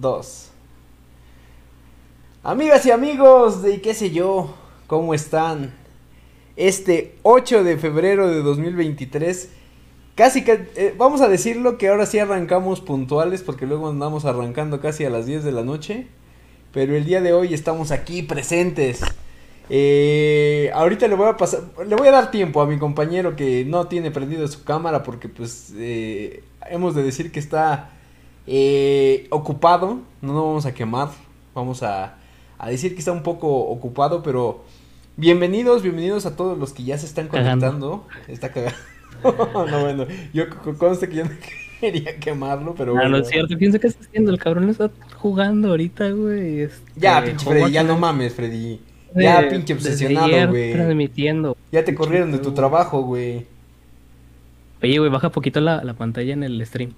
dos. Amigas y amigos de qué sé yo, ¿cómo están? Este 8 de febrero de 2023, casi eh, vamos a decirlo que ahora sí arrancamos puntuales porque luego andamos arrancando casi a las 10 de la noche, pero el día de hoy estamos aquí presentes. Eh, ahorita le voy a pasar, le voy a dar tiempo a mi compañero que no tiene prendido su cámara porque pues eh, hemos de decir que está eh, ocupado, no nos vamos a quemar, vamos a, a, decir que está un poco ocupado, pero bienvenidos, bienvenidos a todos los que ya se están conectando. Está cagando. no, bueno, yo conste que yo no quería quemarlo, pero bueno. No, no es cierto, piensa que está haciendo, el cabrón está jugando ahorita, güey. Este, ya, pinche Freddy, ya no mames, Freddy. Ya, pinche obsesionado, güey. transmitiendo. Ya te corrieron de tu trabajo, güey. Oye, güey, baja poquito la, la pantalla en el stream.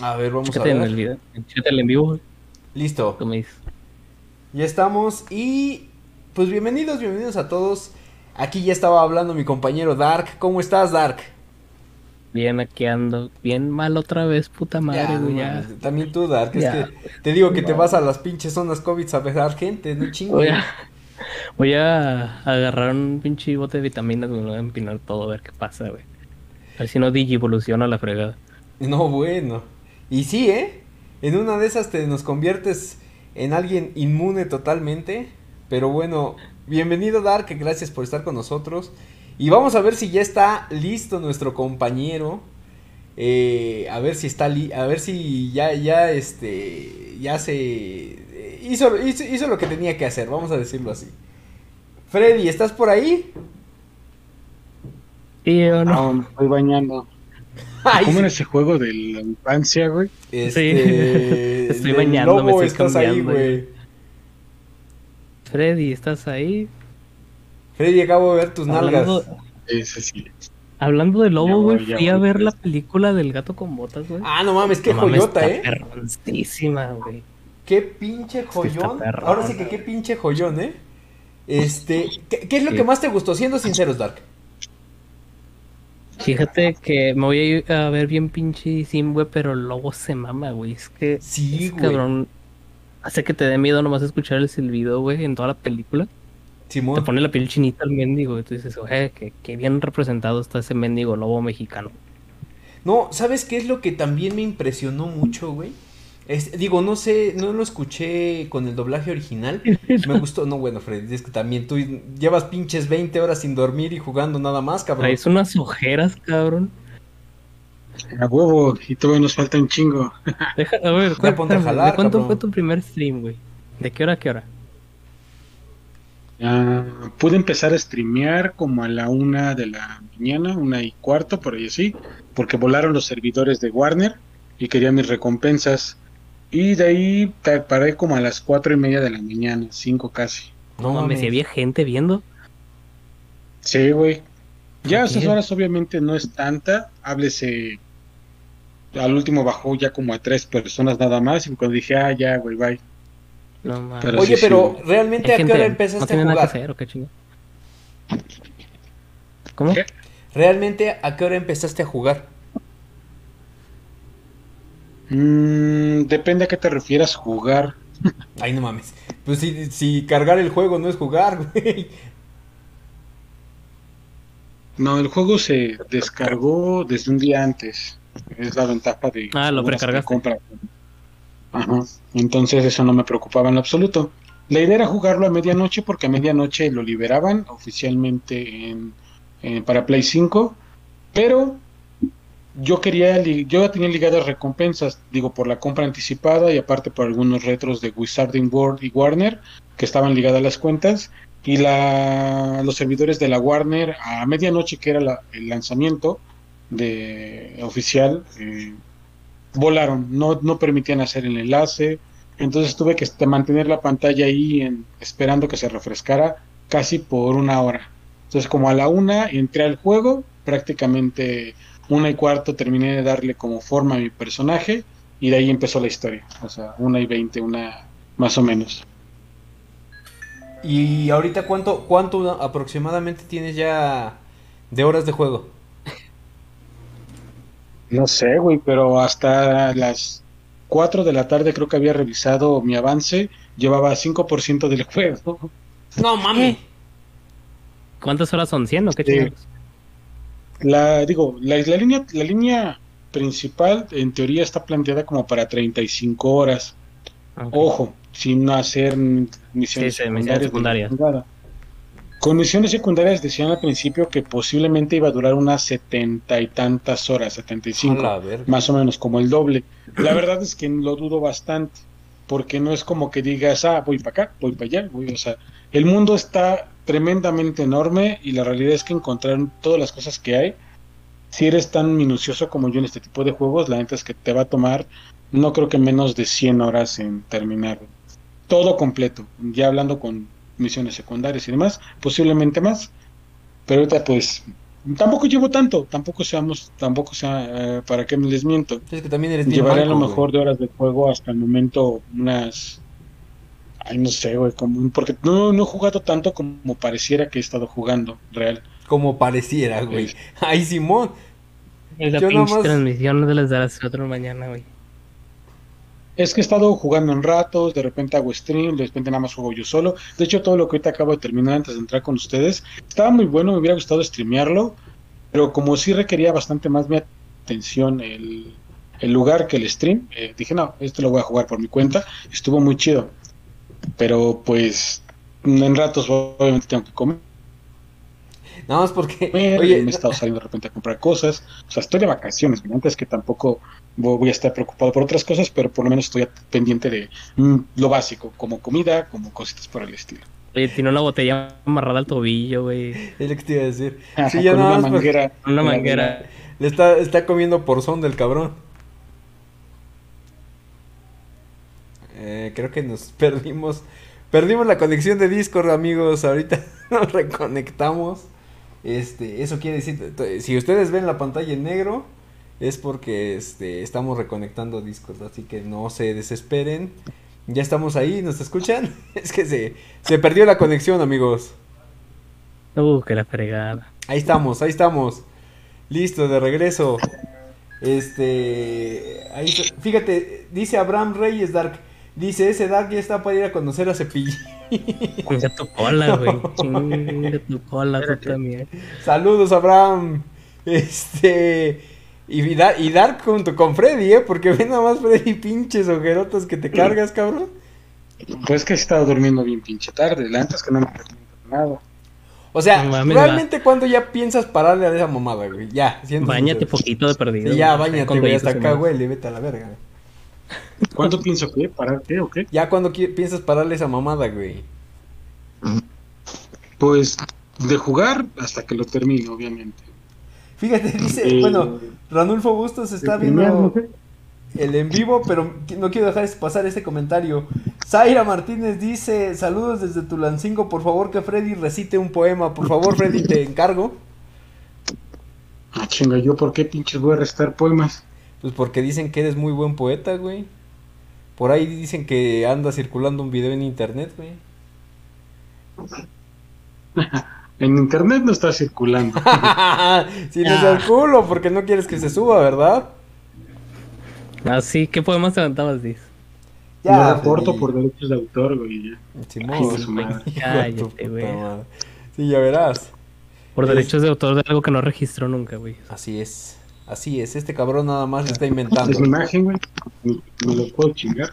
A ver, vamos a ver. en el video. en vivo. Listo. Me dices. Ya estamos y pues bienvenidos, bienvenidos a todos. Aquí ya estaba hablando mi compañero Dark. ¿Cómo estás, Dark? Bien, aquí ando. Bien mal otra vez, puta madre, güey. Ya, También tú, Dark. Es que te digo que te vas a las pinches zonas COVID a besar gente, no chingo. Voy a, voy a agarrar un pinche bote de vitaminas, me voy a empinar todo, a ver qué pasa, güey. A ver si no evoluciona la fregada. No, bueno. Y sí, ¿eh? En una de esas te nos conviertes en alguien inmune totalmente. Pero bueno, bienvenido Dark, gracias por estar con nosotros. Y vamos a ver si ya está listo nuestro compañero. Eh, a ver si está li a ver si ya ya este ya se eh, hizo, hizo, lo que tenía que hacer, vamos a decirlo así. Freddy, ¿estás por ahí? Sí o no. estoy bañando. ¿Cómo era ese juego de la infancia, güey? Este, estoy bañando, me estoy estás ahí, güey. Freddy, ¿estás ahí? Freddy, acabo de ver tus nalgas. Sí, sí, Hablando de lobo, güey, fui a ver la película del gato con botas, güey. Ah, no mames, qué joyota, eh. güey. Qué pinche joyón. Ahora sí que qué pinche joyón, eh. Este, ¿qué, qué es lo que más te gustó? Siendo sinceros, Dark. Fíjate que me voy a ver bien pinche sim, güey, pero el lobo se mama, güey. Es que. Sí, cabrón. Hace que te dé miedo nomás escuchar el silbido, güey, en toda la película. Simón. Te pone la piel chinita al mendigo, y tú dices, oye, que, bien representado está ese mendigo lobo mexicano. No, ¿sabes qué es lo que también me impresionó mucho, güey? Digo, no sé, no lo escuché con el doblaje original. Me gustó. No, bueno, Freddy, es que también tú llevas pinches 20 horas sin dormir y jugando nada más, cabrón. Traes unas ojeras, cabrón. A huevo, y todavía nos falta un chingo. Deja, a ver, ¿de cuánto fue tu primer stream, güey? ¿De qué hora a qué hora? pude empezar a streamear como a la una de la mañana, una y cuarto, por ahí así, porque volaron los servidores de Warner y quería mis recompensas. Y de ahí paré como a las cuatro y media de la mañana, cinco casi. No mames, si había gente viendo. Sí, güey. Ya a esas horas obviamente no es tanta. Háblese. Al último bajó ya como a tres personas nada más. Y cuando dije, ah, ya, güey, bye. No mames. Oye, pero realmente a qué hora empezaste a jugar? Nada que hacer, ¿o qué ¿Cómo? ¿Realmente a qué hora empezaste a jugar? Mm, depende a qué te refieras jugar. Ay, no mames. Pues si, si cargar el juego no es jugar, güey. No, el juego se descargó desde un día antes. Es la ventaja de... Ah, lo precargaste. Compra. Ajá. Entonces eso no me preocupaba en lo absoluto. La idea era jugarlo a medianoche porque a medianoche lo liberaban oficialmente en, para Play 5. Pero yo quería, yo tenía ligadas recompensas, digo, por la compra anticipada y aparte por algunos retros de Wizarding World y Warner que estaban ligadas a las cuentas y los servidores de la Warner a medianoche que era el lanzamiento de oficial eh, volaron, no, no permitían hacer el enlace, entonces tuve que este, mantener la pantalla ahí esperando que se refrescara casi por una hora. Entonces como a la una entré al juego, prácticamente una y cuarto terminé de darle como forma a mi personaje y de ahí empezó la historia. O sea, una y veinte, una más o menos. ¿Y ahorita cuánto, cuánto aproximadamente tienes ya de horas de juego? No sé, güey, pero hasta las 4 de la tarde creo que había revisado mi avance, llevaba 5% del juego. No mames. ¿Cuántas horas son? ¿100 o qué Sí. La, digo, la, la línea, la línea principal en teoría está planteada como para 35 horas. Ok. Ojo, sin hacer misiones Sí, sí, secundarias. secundarias. Con misiones secundarias decían al principio que posiblemente iba a durar unas setenta y tantas horas, 75, A la verga. más o menos como el doble. La verdad es que lo dudo bastante, porque no es como que digas, ah, voy para acá, voy para allá, voy, o sea, el mundo está tremendamente enorme y la realidad es que encontrar todas las cosas que hay, si eres tan minucioso como yo en este tipo de juegos, la neta es que te va a tomar, no creo que menos de 100 horas en terminar todo completo, ya hablando con misiones secundarias y demás, posiblemente más, pero ahorita pues tampoco llevo tanto, tampoco seamos, tampoco sea, eh, para qué me les miento, Es que también eres bien llevaré a lo mejor güey. de horas de juego hasta el momento unas, ay no sé, güey, como, porque no, no he jugado tanto como pareciera que he estado jugando, real. Como pareciera, güey. Sí. Ay, Simón. Es la Yo pinche nomás- transmisión de las de las 4 de la mañana, güey. Es que he estado jugando en ratos, de repente hago stream, de repente nada más juego yo solo. De hecho, todo lo que ahorita acabo de terminar antes de entrar con ustedes, estaba muy bueno, me hubiera gustado streamearlo, pero como sí requería bastante más mi atención el, el lugar que el stream, eh, dije, no, esto lo voy a jugar por mi cuenta, estuvo muy chido. Pero pues en ratos obviamente tengo que comer, Nada más porque. me he estado saliendo de repente a comprar cosas, o sea, estoy de vacaciones, ¿no? antes que tampoco vo- voy a estar preocupado por otras cosas, pero por lo menos estoy pendiente de mm, lo básico, como comida, como cositas por el estilo. Oye, tiene una botella amarrada al tobillo, güey. es lo que te iba a decir. Ajá, Sí, ya con nada una más porque manguera. Una manguera. le está, está comiendo porzón del cabrón. Eh, creo que nos perdimos. Perdimos la conexión de Discord, amigos. Ahorita nos reconectamos. Este, eso quiere decir, si ustedes ven la pantalla en negro, es porque este, estamos reconectando Discord, así que no se desesperen. Ya estamos ahí, ¿nos escuchan? Es que se, se perdió la conexión, amigos. Uh, que la fregada. Ahí estamos, ahí estamos. Listo, de regreso. Este. Ahí, fíjate, dice Abraham Reyes Dark. Dice, ese Dark ya está para ir a conocer a Cepillín. Chinga tu cola, güey. Chinga tu cola, tú también. Saludos, Abraham. Este. Y, Dar- y Dark junto con Freddy, ¿eh? Porque ven nada más Freddy pinches ojerotas que te cargas, cabrón. Pues que he estado durmiendo bien pinche tarde, la neta es que no me he nada. O sea, No realmente cuando ya piensas pararle a esa mamada, güey. Ya, siendo Bañate poquito de perdido. Sí, ya, güey. bañate, güey. Hasta acá, humanos. güey, le vete a la verga. ¿Cuánto pienso que? ¿Parar qué o qué? Ya cuando piensas pararle esa mamada, güey. Pues de jugar hasta que lo termine, obviamente. Fíjate, dice, Eh, bueno, Ranulfo Bustos está primer, viendo el en vivo, pero no quiero dejar pasar este comentario. Zaira Martínez dice, saludos desde Tulancingo, por favor que Freddy recite un poema. Por favor, Freddy, te encargo. Ah, chinga, ¿yo por qué pinches voy a restar poemas? Pues porque dicen que eres muy buen poeta, güey. Por ahí dicen que anda circulando un video en internet, güey. En internet no está circulando. si no es el culo, porque no quieres que se suba, ¿verdad? Ah, sí, ¿qué poemas te aventabas, Diz? Lo reporto Freddy. por derechos de autor, güey. ya. Cállate. Sí, ya verás. Por Es- derechos de autor de algo que no registró nunca, güey. Así es. Así es. Este cabrón nada más está inventando. Es mi imagen, güey. Me, lo puedo chingar.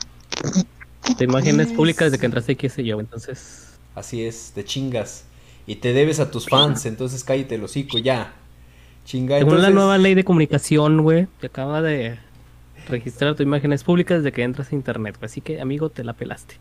Tu imagen es pública desde que entraste, qué sé yo, entonces... Así es, te chingas. Y te debes a tus fans, entonces cállate el hocico ya. Chinga, Según la entonces- nueva ley de comunicación, güey, te acaba de registrar tu imagen es pública desde que entras a internet, güey. Así que, amigo, te la pelaste.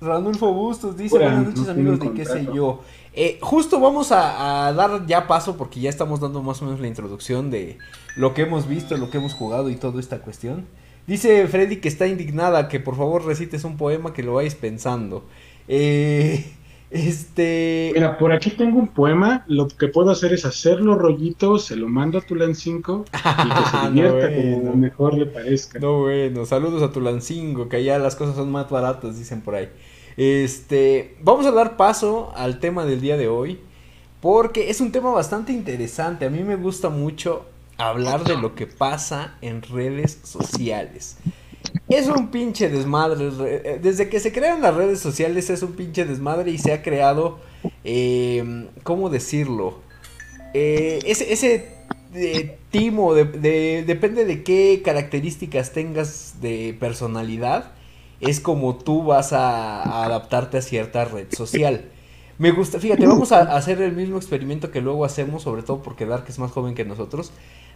Ranulfo Bustos dice, buenas noches no amigos de qué sé yo. Eh, justo vamos a, a dar ya paso porque ya estamos dando más o menos la introducción de lo que hemos visto, lo que hemos jugado y toda esta cuestión. Dice Freddy que está indignada, que por favor recites un poema que lo vayas pensando. Eh, este... Mira, por aquí tengo un poema. Lo que puedo hacer es hacerlo rollito, se lo mando a Tulan 5 y que se No, divierta bueno. como mejor le parezca. No, bueno, saludos a Tulancingo, que allá las cosas son más baratas, dicen por ahí. Este, vamos a dar paso al tema del día de hoy, porque es un tema bastante interesante. A mí me gusta mucho hablar de lo que pasa en redes sociales. Es un pinche desmadre. re- Desde que se crearon las redes sociales es un pinche desmadre y se ha creado, eh, ¿cómo decirlo? Eh, ese eh, timo, de, de- depende de qué características tengas de personalidad, es como tú vas a, a adaptarte a cierta red social. Me gusta, fíjate, vamos a hacer el mismo experimento que luego hacemos, sobre todo porque Dark es más joven que nosotros.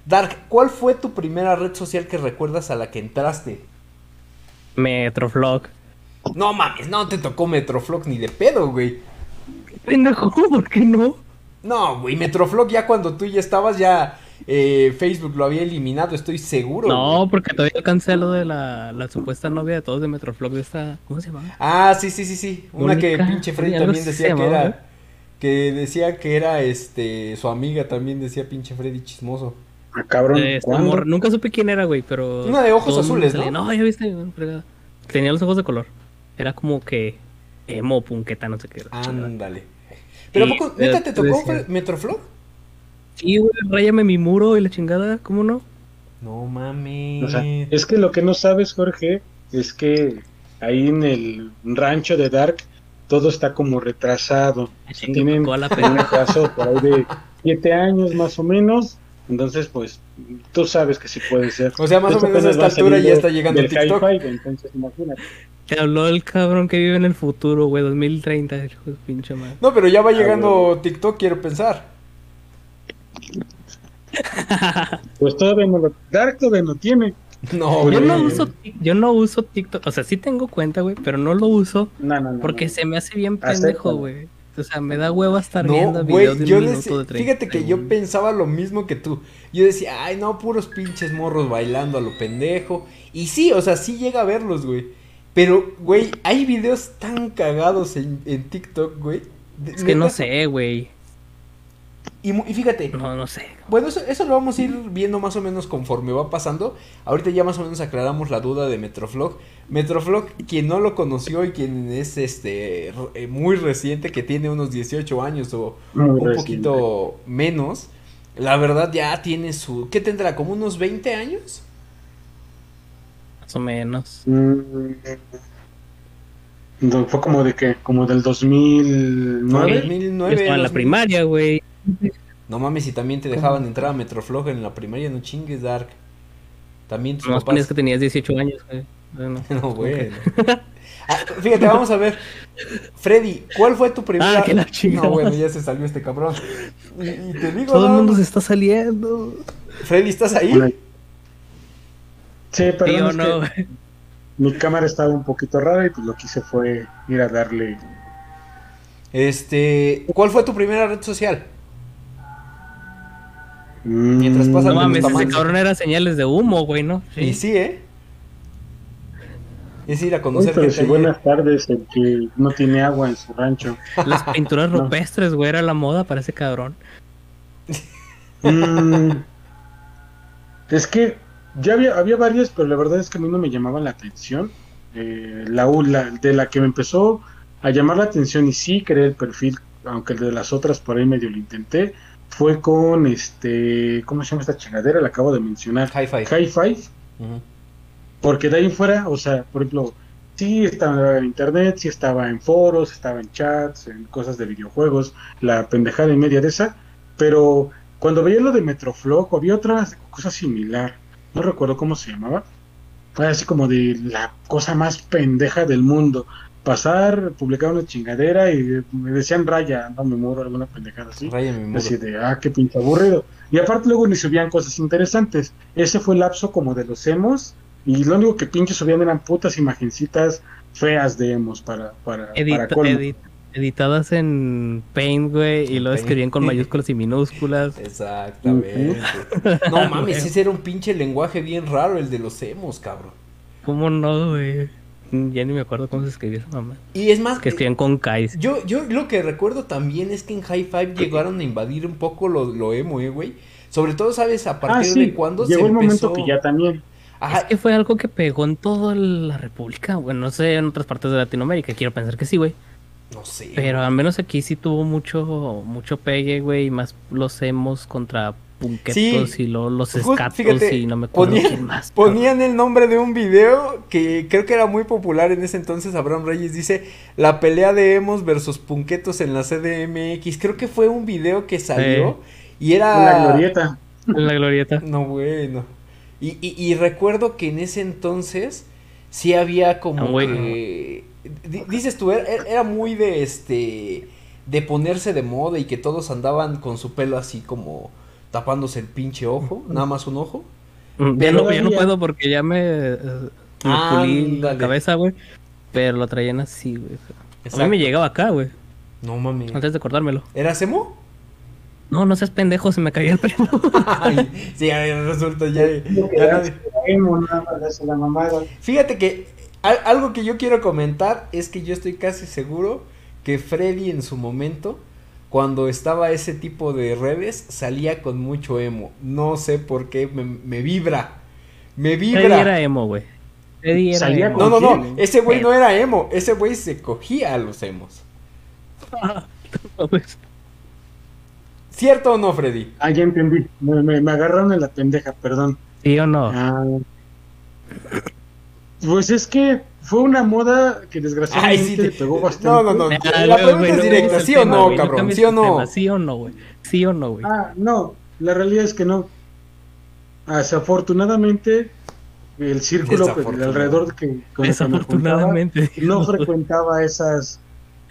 Dark, ¿cuál fue tu primera red social que recuerdas a la que entraste? Metroflog. No mames, no te tocó Metroflog ni de pedo, güey. Pendejo, ¿por qué no? No, güey, Metroflog ya cuando tú ya estabas ya eh, Facebook lo había eliminado, estoy seguro. No, güey. porque todavía alcancé lo de la, la supuesta novia de todos de Metroflog de esta. ¿Cómo se llama? Ah, sí, sí, sí, sí. Una que pinche Freddy también decía que era que decía que era este su amiga también decía pinche Freddy chismoso. Ah, cabrón, morra. Nunca supe quién era, güey, pero. Una de ojos azules, salía, ¿no? No, ya viste. Tenía los ojos de color. Era como que emo, punqueta, no sé qué. Ándale. Pero ¿a Y, poco neta eh, te tocó decía- Fre- Metroflog? Sí, güey, ráyame mi muro y la chingada, ¿cómo no? No mames. O sea, es que lo que no sabes, Jorge, es que ahí en el rancho de Dark todo está como retrasado. Tienen un retraso por ahí de siete años más o menos. Entonces, pues, tú sabes que sí puede ser. O sea, más o menos a esta altura ya está llegando del TikTok. entonces imagínate. Te habló el cabrón que vive en el futuro, güey, 2030, hijo de pinche madre. No, pero ya va Ah, llegando TikTok, quiero pensar. Pues todavía no lo, Dark todavía no tiene. No, Yo güey. no uso, yo no uso TikTok, o sea, sí tengo cuenta, güey, pero no lo uso No, no, no. porque no. se me hace bien pendejo, güey. O sea, me da hueva estar No, viendo videos de un yo minuto de 30 fíjate que yo pensaba lo mismo que tú. Yo decía, ay, no, puros pinches morros bailando a lo pendejo. Y sí, o sea, sí llega a verlos, güey. Pero, güey, hay videos tan cagados en, en TikTok, güey. Es que no sé, güey. Y, mu- y fíjate, No, no sé. bueno, eso, eso lo vamos a ir viendo más o menos conforme va pasando. Ahorita ya más o menos aclaramos la duda de Metroflog. Metroflog, quien no lo conoció y quien es este muy reciente, que tiene unos 18 años o Muy un reciente. poquito menos, la verdad ya tiene su... ¿Qué tendrá? ¿Como unos 20 años? Más o menos. Mm, fue como de que, como del 2009. 2009. Yo estaba en la 2000. primaria, güey. No mames, si también te dejaban entrar a Metroflog en la primaria, no chingues, Dark. También tus No papás... ponías que tenías 18 años, güey. Bueno, No, bueno. Ah, fíjate, vamos a ver. Freddy, ¿cuál fue tu primera? Ah, que la chingada. No, bueno, ya se salió este cabrón. Y, y te digo, Todo el mundo se está saliendo. Freddy, ¿estás ahí? Una- Sí, Sí perdón, es no, que güey. mi cámara estaba un poquito rara y pues lo que hice fue ir a darle. Este, ¿cuál fue tu primera red social? Mientras pasa No mames, ese cabrón era señales de humo, güey, ¿no? Y sí, ¿eh? Es ir a Uy, conocer pero gente si buenas tardes, el que no tiene agua en su rancho. Las pinturas No. rupestres, güey, era la moda para ese cabrón. Mm, es que ya había, había varias, pero la verdad es que a mí no me llamaban la atención. Eh, la, la- de la que me empezó a llamar la atención y sí creé el perfil, aunque el de las otras por ahí medio lo intenté, fue con este, ¿cómo se llama esta chingadera? La acabo de mencionar. Hi-Fi. Hi-Fi, Ujú. porque de ahí fuera, o sea, por ejemplo, sí estaba en internet, sí estaba en foros, estaba en chats, en cosas de videojuegos, la pendejada y media de esa, pero cuando veía lo de Metroflog, había otra cosa similar, no recuerdo cómo se llamaba, fue así como de la cosa más pendeja del mundo. Pasar, publicar una chingadera y me decían raya, no me muero, alguna pendejada así. Raya mi muro. Así de, ah, qué pinche aburrido. Y aparte luego ni subían cosas interesantes. Ese fue el lapso como de los emos. Y lo único que pinche subían eran putas imagencitas feas de emos para, para, Edita- para colmo. edit- editadas en Paint, güey, y Paint. escribían con mayúsculas y minúsculas. Exactamente. No mames, ese era un pinche lenguaje bien raro, el de los emos, cabrón. ¿Cómo no, güey? Ya ni me acuerdo cómo se escribía esa mamá. Y es más, Que escribían con Kais. yo, yo lo que recuerdo también es que en High Five llegaron a invadir un poco lo, lo emo, eh, güey. Sobre todo, ¿sabes a Ah, partir sí, de cuándo llegó se el momento empezó? que ya también. Ajá, Es que fue algo que pegó en toda la República, güey. No sé, en otras partes de Latinoamérica. Quiero pensar que sí, güey. no sé. Pero al menos aquí sí tuvo mucho mucho pegue, güey. Y más los hemos contra punquetos Sí. y luego los Ju- escatos fíjate, y no me acuerdo ponían- quién más. Ponían el nombre de un video que creo que era muy popular en ese entonces. Abraham Reyes dice la pelea de emos versus punquetos en la CDMX. Creo que fue un video que salió y era La glorieta. En la glorieta. No, bueno. Y, y, y recuerdo que en ese entonces sí había como Ah, que... di- Dices tú, era, era muy de este... De ponerse de moda y que todos andaban con su pelo así como tapándose el pinche ojo, nada más un ojo. Mm, Ya no, ya no puedo porque ya me, eh, me pulí la cabeza, güey. Pero lo traían así, güey. A mí me llegaba acá, güey. No mames. Antes de cortármelo. ¿Era Semo? No, no seas pendejo, se me caía el pelo. Ay, sí, ahí resulta ya... ya Emo, nada más la mamada. Fíjate que al- algo que yo quiero comentar es que yo estoy casi seguro que Freddy en su momento, cuando estaba ese tipo de redes, salía con mucho emo. No sé por qué, me, me vibra. Me Eddie vibra. era emo, güey. Eddie era Salía emo. No, no, no, ese güey no era emo, ese güey se cogía a los emos. No, ¿Cierto o no, Freddy? Ah, ya entendí. Me, me, me agarraron en la pendeja, perdón. ¿Sí o no? Ah. Pues es que fue una moda que Ay, desgraciadamente sí, te- pegó bastante. no, no, no. Ah, La pregunta es directa, ¿sí o tema, no, cabrón? ¿Sí o no? tema, ¿Sí o no, güey? ¿Sí o no, güey? Ah, no, la realidad es que no. Desafortunadamente, el círculo pues, alrededor que, con el que me juntaba Desafortunadamente. no frecuentaba esas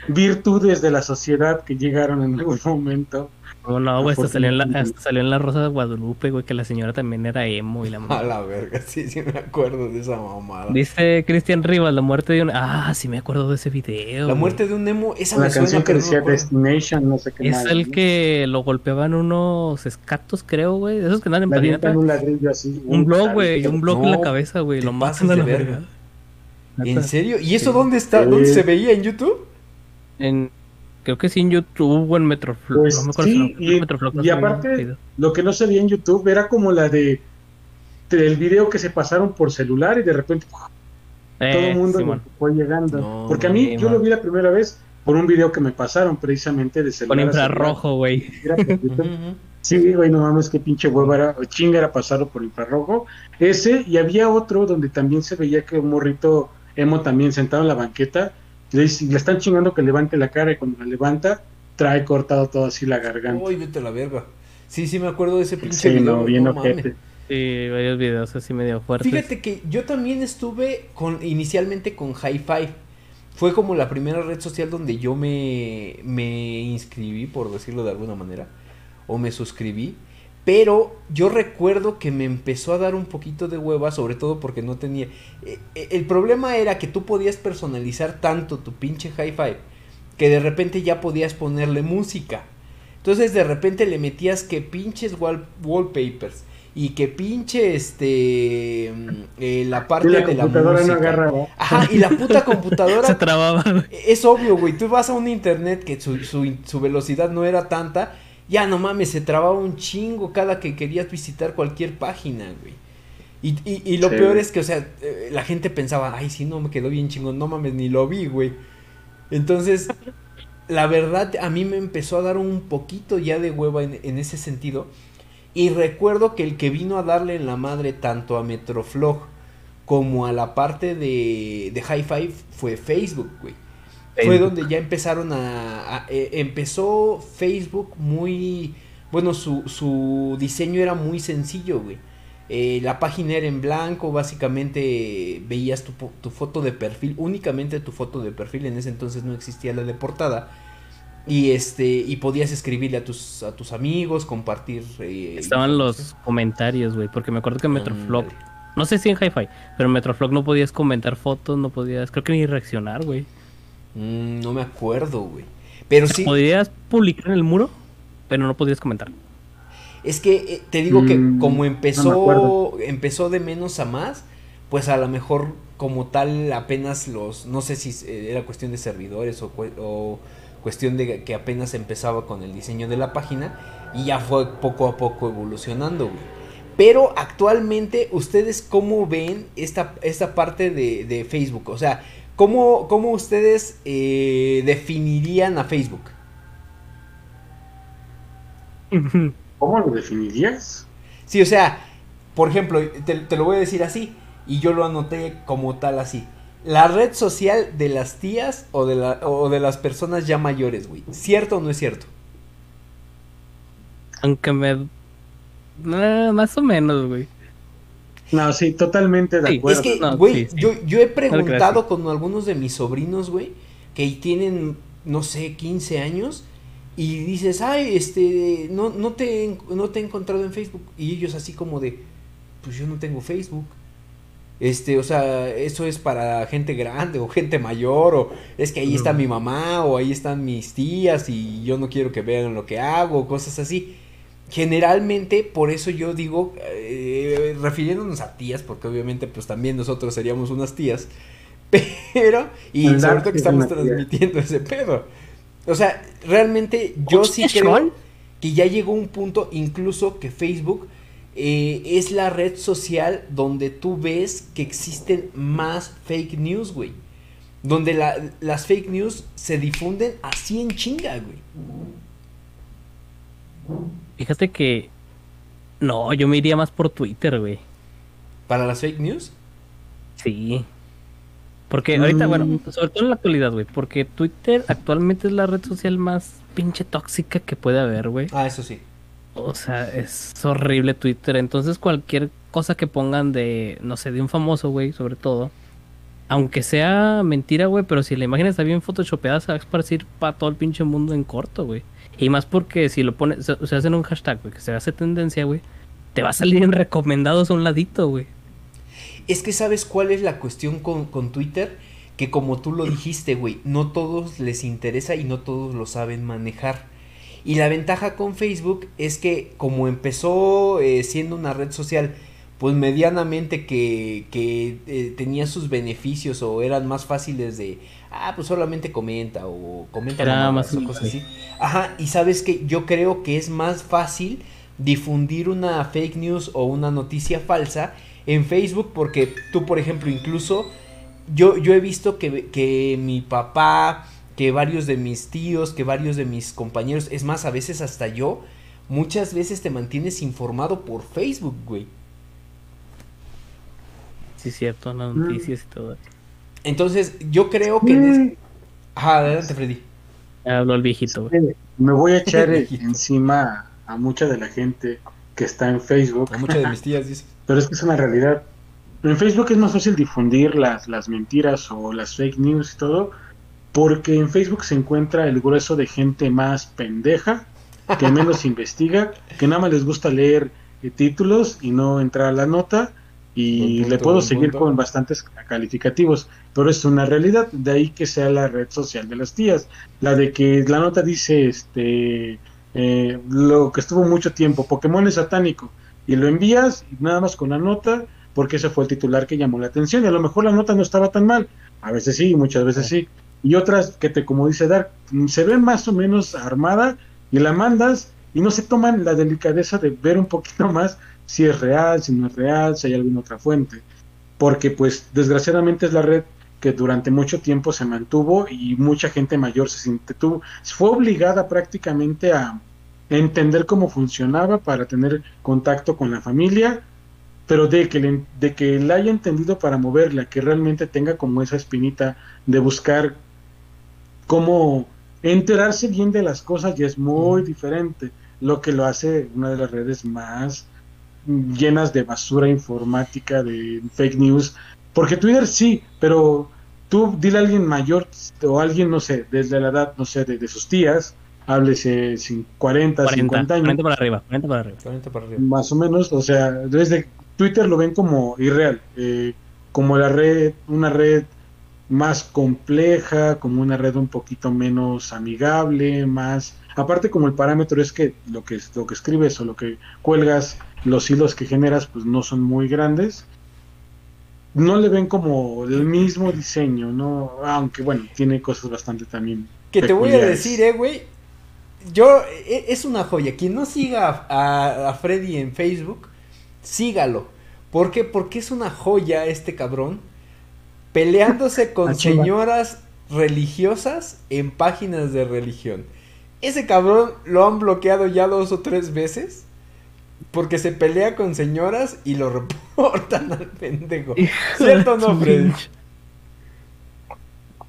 virtudes de la sociedad que llegaron en algún momento. No, no, güey, hasta salió, en la, hasta salió en la Rosa de Guadalupe, güey, que la señora también era emo y la A mamá. la verga, sí, sí me acuerdo de esa mamada. Dice Cristian Rivas, la muerte de un... Ah, sí me acuerdo de ese video. La güey. muerte de un emo, esa La me suena, canción que no decía. Destination, no sé qué Es el ¿no? que lo golpeaban unos escatos, creo, güey. Esos que andan en Le avientan patineta. un ladrillo así. Un blog, güey, un blog en la cabeza, güey. Lo matan a de la verga. verga. ¿En serio? ¿Y eso Sí. dónde está? Sí. ¿Dónde se veía en YouTube? En, creo que sí en YouTube o en Metroflog. Pues no me acuerdo sí, si no, y- Metroflog no y se veía aparte- el. Lo que no se veía en YouTube era como la de del video que se pasaron por celular y de repente todo Eh, el mundo fue llegando. No, Porque a mí yo man. lo vi la primera vez por un video que me pasaron precisamente de Con celular. a infrarrojo, güey. Sí, güey, no mames, qué pinche hueva era, o chinga era pasarlo por infrarrojo. Ese, y había otro donde también se veía que un morrito emo también sentado en la banqueta, le, están chingando que levante la cara y cuando la levanta, trae cortado todo así la garganta. Uy, vete a la verga. Sí, sí me acuerdo de ese pinche Sí, video. no, bien no ojete. mames. Sí, varios videos así medio fuertes. Fíjate que yo también estuve con inicialmente con High Five. Fue como la primera red social donde yo me, me inscribí, por decirlo de alguna manera, o me suscribí. Pero yo recuerdo que me empezó a dar un poquito de hueva, sobre todo porque no tenía... eh, eh, el problema era que tú podías personalizar tanto tu pinche High Five que de repente ya podías ponerle música. Entonces de repente le metías que pinches wall- wallpapers y que pinche este mm, eh, la parte Y la de la computadora no música. agarraba. Ajá, y la puta Se computadora trababa, güey. es obvio, güey. Tú vas a un internet que su, su, su velocidad no era tanta. Ya no mames, se trababa un chingo cada que querías visitar cualquier página, güey. Y, y, y lo Sí. peor es que, o sea, eh, la gente pensaba, ay, sí, no, me quedó bien chingón. No mames, ni lo vi, güey. Entonces, la verdad, a mí me empezó a dar un poquito ya de hueva en, en ese sentido. Y recuerdo que el que vino a darle en la madre tanto a Metroflog como a la parte de, de High Five fue Facebook, güey. Fue Facebook. donde ya empezaron a... a- eh, empezó Facebook muy... Bueno, su, su diseño era muy sencillo, güey. Eh, la página era en blanco, básicamente veías tu, tu foto de perfil, únicamente tu foto de perfil, en ese entonces no existía la de portada. Y este, y podías escribirle a tus, a tus amigos, compartir. eh, Estaban los comentarios, güey, porque me acuerdo que en Metroflog, no sé si en Hi-Fi, pero en Metroflog no podías comentar fotos, no podías, creo que ni reaccionar, güey. Mm, no me acuerdo, güey. Pero sí, Podías publicar en el muro, pero no podías comentar. Es que eh, te digo que Mm, como empezó, empezó de menos a más, pues a lo mejor como tal apenas los, no sé si eh, era cuestión de servidores o cuestión de que apenas empezaba con el diseño de la página y ya fue poco a poco evolucionando, güey. Pero actualmente, ¿ustedes cómo ven esta, esta parte de, de Facebook? O sea, ¿cómo, cómo ustedes eh, definirían a Facebook? ¿Cómo lo definirías? Sí, o sea, por ejemplo, te, te lo voy a decir así, y yo lo anoté como tal así. La red social de las tías o de, la, o de las personas ya mayores, güey. ¿Cierto o no es cierto? Aunque me. eh, más o menos, güey. No, sí, totalmente de Sí, acuerdo. Es que, No, güey, sí, sí. yo, yo he preguntado con algunos de mis sobrinos, güey, que tienen, no sé, 15 años, y dices, ay, este, no, no, te, he- no te he encontrado en Facebook. Y ellos así como de, pues yo no tengo Facebook. Este, o sea, eso es para gente grande o gente mayor, o es que ahí está mi mamá, o ahí están mis tías, y yo no quiero que vean lo que hago, cosas así. Generalmente, por eso yo digo, eh, refiriéndonos a tías, porque obviamente pues también nosotros seríamos unas tías, pero, y El sobre todo que es estamos transmitiendo ese pedo. O sea, realmente yo sí creo Sean. que ya llegó un punto incluso que Facebook eh, es la red social donde tú ves que existen más fake news, güey. Donde la- las fake news se difunden así en chinga, güey. Fíjate que. No, yo me iría más por Twitter, güey. Para las fake news. Sí. Porque ahorita, Mm. bueno, sobre todo en la actualidad, güey. Porque Twitter actualmente es la red social más pinche tóxica que puede haber, güey. Ah, eso sí. O sea, es horrible Twitter. Entonces, cualquier cosa que pongan de, no sé, de un famoso, güey, sobre todo. Aunque sea mentira, güey, pero si la imagen está bien photoshopeada, se va a esparcir para todo el pinche mundo en corto, güey. Y más porque si lo pones, se, se hacen un hashtag, güey, que se hace tendencia, güey, te va a salir en recomendados a un ladito, güey. Es que sabes cuál es la cuestión con, con Twitter, que como tú lo dijiste, güey, no todos les interesa y no todos lo saben manejar. Y la ventaja con Facebook es que como empezó eh, siendo una red social, pues medianamente que, que eh, tenía sus beneficios o eran más fáciles de, ah, pues solamente comenta o comenta mamadas más o cosas así. Ajá, y sabes que yo creo que es más fácil difundir una fake news o una noticia falsa en Facebook porque tú, por ejemplo, incluso yo, yo he visto que, que mi papá, que varios de mis tíos, que varios de mis compañeros, es más, a veces hasta yo, muchas veces te mantienes informado por Facebook, güey. Sí, es cierto, las Mm. noticias y todo. Entonces, yo creo que... Mm, Ajá, adelante, Freddy. Habló el viejito. Me voy a echar encima a mucha de la gente que está en Facebook, A muchas de mis tías dice. pero es que es una realidad. En Facebook es más fácil difundir las, las mentiras o las fake news y todo, porque en Facebook se encuentra el grueso de gente más pendeja, que menos investiga, que nada más les gusta leer eh, títulos y no entrar a la nota, y punto, le puedo seguir punto. con bastantes calificativos, pero es una realidad, de ahí que sea la red social de las tías, la de que la nota dice este eh, lo que estuvo mucho tiempo, Pokémon es satánico, y lo envías nada más con la nota, porque ese fue el titular que llamó la atención, y a lo mejor la nota no estaba tan mal, a veces sí, muchas veces sí, y otras que te, como dice Dark, se ve más o menos armada, y la mandas, y no se toman la delicadeza de ver un poquito más si es real, si no es real, si hay alguna otra fuente, porque pues desgraciadamente es la red que durante mucho tiempo se mantuvo y mucha gente mayor se sintió, fue obligada prácticamente a entender cómo funcionaba para tener contacto con la familia, pero de que, le, de que la haya entendido para moverla, que realmente tenga como esa espinita de buscar cómo enterarse bien de las cosas ya es muy diferente, lo que lo hace una de las redes más llenas de basura informática, de fake news, porque Twitter sí, pero tú dile a alguien mayor o alguien, no sé, desde la edad, no sé, de, de sus tías, háblese cin- 40, 40, 50 años, 40 para arriba, 40 para arriba. 40 para arriba. más o menos, o sea, desde Twitter lo ven como irreal, eh, como la red, una red más compleja, como una red un poquito menos amigable, más, aparte como el parámetro es que lo que lo que escribes o lo que cuelgas, los hilos que generas, pues no son muy grandes. No le ven como el mismo diseño, ¿no? Aunque bueno, tiene cosas bastante también. Que te voy a decir, eh, güey. Yo, e- es una joya. Quien no siga a, a Freddy en Facebook, sígalo. ¿Por qué? Porque es una joya este cabrón. Peleándose con señoras religiosas en páginas de religión. Ese cabrón lo han bloqueado ya dos o tres veces. Porque se pelea con señoras y lo reportan al pendejo. ¿Cierto o no, Freddy?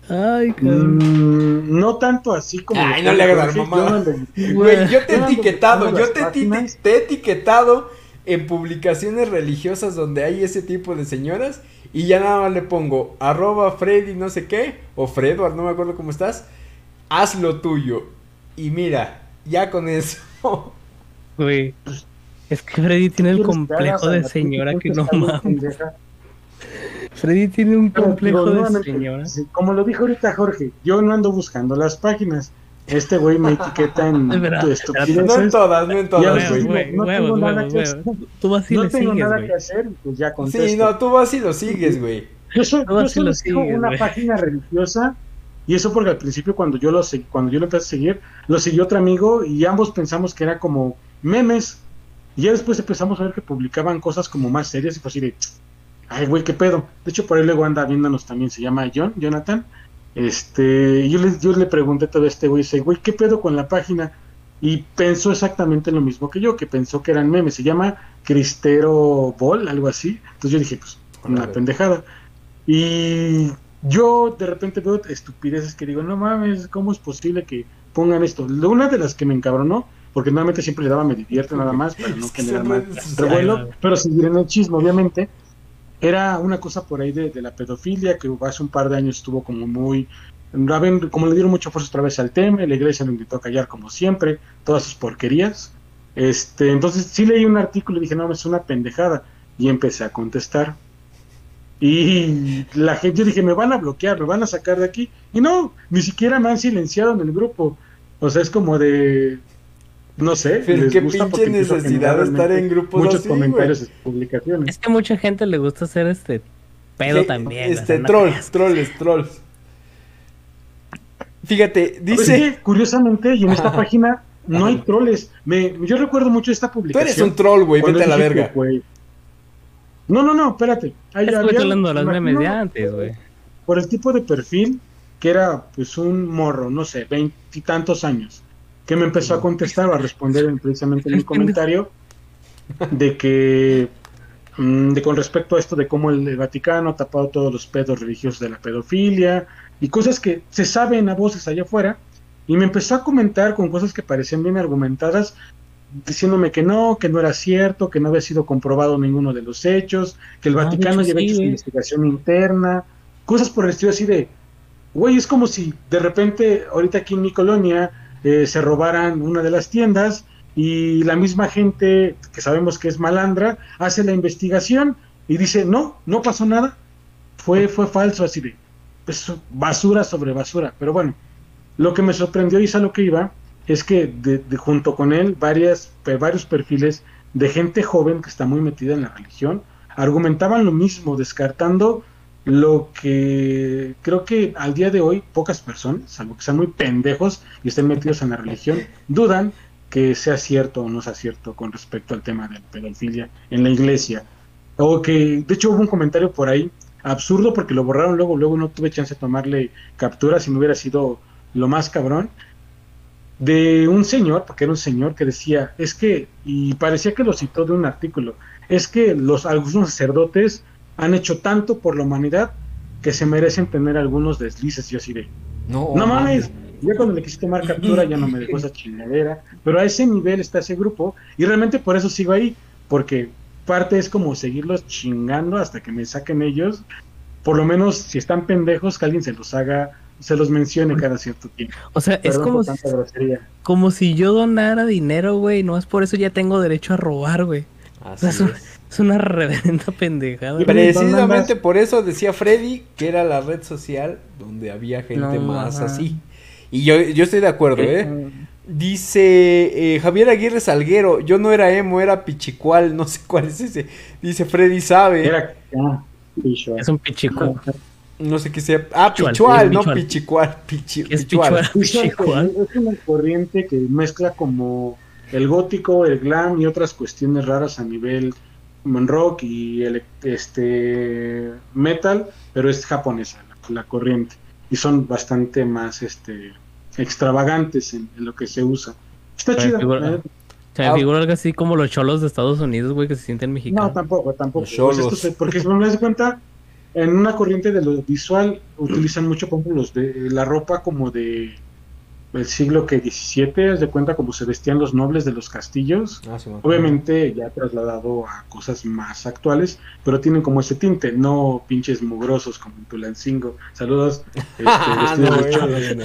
Ay, mm, no tanto así como. Ay, no le hagas mamá. Güey, yo te he etiquetado, yo te, te, he etiquetado en publicaciones religiosas donde hay ese tipo de señoras y ya nada más le pongo arroba Freddy no sé qué o Fredward, no me acuerdo cómo estás, haz lo tuyo. Y mira, ya con eso. Güey, es que Freddy tiene el complejo de señora que no mames. Freddy tiene un complejo de señora. Como lo dijo ahorita Jorge, yo no ando buscando las páginas. Este güey me etiqueta en tu estupidez. No en todas, no en todas, güey. No tengo nada que hacer. Tú vas y no tengo nada que hacer, pues ya contesto. Sí, no, tú vas y lo sigues, güey. Yo, yo solo sigo una página religiosa y eso porque al principio cuando yo lo cuando yo lo empecé a seguir, lo siguió otro amigo y ambos pensamos que era como memes. Y ya después empezamos a ver que publicaban cosas como más serias y fue así de, ay, güey, qué pedo. De hecho, por ahí luego anda viéndonos también, se llama John, Jonathan. Este, yo le, yo le pregunté todo este güey, dice, güey, ¿qué pedo con la página? Y pensó exactamente lo mismo que yo, que pensó que eran memes. Se llama Cristero Ball, algo así. Entonces yo dije, pues, una pendejada. Y yo de repente veo estupideces que digo, no mames, ¿cómo es posible que pongan esto? Una de las que me encabronó porque normalmente siempre le daba me divierte nada más para no generar más revuelo, pero el chisme, obviamente. Era una cosa por ahí de, la pedofilia que hace un par de años estuvo como muy. Como le dieron mucha fuerza otra vez al tema, la iglesia lo invitó a callar como siempre, todas sus porquerías. Este, entonces sí leí un artículo y dije, no, es una pendejada. Y empecé a contestar. Y la gente, yo dije, me van a bloquear, me van a sacar de aquí. Y no, ni siquiera me han silenciado en el grupo. O sea, es como de, no sé. Pero qué pinche necesidad de estar en grupos muchos comentarios y publicaciones. Es que mucha gente le gusta hacer este pedo también. Este, trolls, trolls, trolls. Fíjate, dice. curiosamente, y en esta página no hay trolls. Me, yo recuerdo mucho esta publicación. Tú eres un troll, güey, vete a la verga. no, no, no, espérate. Ahí Estoy hablando de las memes de antes, güey. Por el tipo de perfil que era, pues, un morro, no sé, veintitantos años que me empezó a contestar o a responder precisamente en mi comentario de que mm, de con respecto a esto de cómo el, Vaticano ha tapado todos los pedos religiosos de la pedofilia y cosas que se saben a voces allá afuera y me empezó a comentar con cosas que parecían bien argumentadas diciéndome que no, que no era cierto, que no había sido comprobado ninguno de los hechos, que el ah, Vaticano lleva hecho su investigación interna, cosas por el estilo así de, güey, es como si de repente ahorita aquí en mi colonia eh, se robaran una de las tiendas y la misma gente que sabemos que es malandra hace la investigación y dice, no, no pasó nada, fue, fue falso, así de pues, basura sobre basura. Pero bueno, lo que me sorprendió y a lo que iba, es que de, junto con él varias, varios perfiles de gente joven que está muy metida en la religión argumentaban lo mismo, descartando lo que creo que al día de hoy pocas personas, salvo que sean muy pendejos y estén metidos en la religión, dudan que sea cierto o no sea cierto con respecto al tema de la pedofilia en la iglesia. O que, de hecho, hubo un comentario por ahí absurdo porque lo borraron luego, luego no tuve chance de tomarle captura si no hubiera sido lo más cabrón, de un señor, porque era un señor que decía, es que, y parecía que lo citó de un artículo, es que los algunos sacerdotes han hecho tanto por la humanidad que se merecen tener algunos deslices. Yo así de, no, no mames, ya cuando le quise tomar captura ya no me dejó esa chingadera, pero a ese nivel está ese grupo y realmente por eso sigo ahí, porque parte es como seguirlos chingando hasta que me saquen ellos, por lo menos si están pendejos, que alguien se los haga, se los mencione cada cierto tiempo. O sea, es como si, como si yo donara dinero, güey, no es por eso ya tengo derecho a robar, güey. Así es. Es una reverenda pendejada. Precisamente por eso decía Freddy que era la red social donde había gente más así. Y yo, yo estoy de acuerdo, ¿eh? Dice eh, Javier Aguirre Salguero, yo no era emo, era pichicual, no sé cuál es ese. Dice Freddy sabe. Era, ah, es un pichicual. No sé qué sea. Ah, pichual, no pichicual. es pichual. Es una corriente que mezcla como el gótico, el glam y otras cuestiones raras a nivel rock y el, este metal, pero es japonesa la, corriente y son bastante más este extravagantes en, lo que se usa. Está chido. O sea, me figura algo así como los cholos de Estados Unidos, güey, que se sienten No, mexicanos. tampoco, tampoco. Los Pues esto se- porque si no me das cuenta, en una corriente de lo visual utilizan mucho como los de la ropa como de el siglo que 17, haz de cuenta como se vestían los nobles de los castillos. Ah, sí. Obviamente ya trasladado a cosas más actuales, pero tienen como ese tinte, no pinches mugrosos como en Tulancingo. Saludos. este, No, bueno.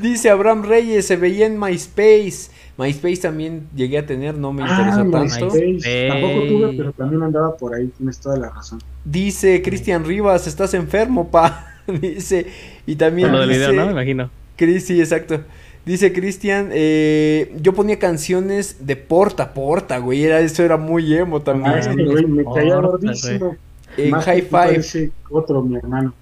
Dice Abraham Reyes, se veía en MySpace. MySpace también llegué a tener, no me interesó Ah, tanto. MySpace. Tampoco tuve, pero también andaba por ahí, tienes toda la razón. Dice Cristian Rivas, estás enfermo, pa. Dice, y también del dice, video, ¿no? Me imagino. Cris, sí, exacto. Dice Cristian, eh, yo ponía canciones de Porta Porta, güey. Era, eso era muy emo también. Ah, ese güey me caía gordísimo. en High Five. otro, mi hermano.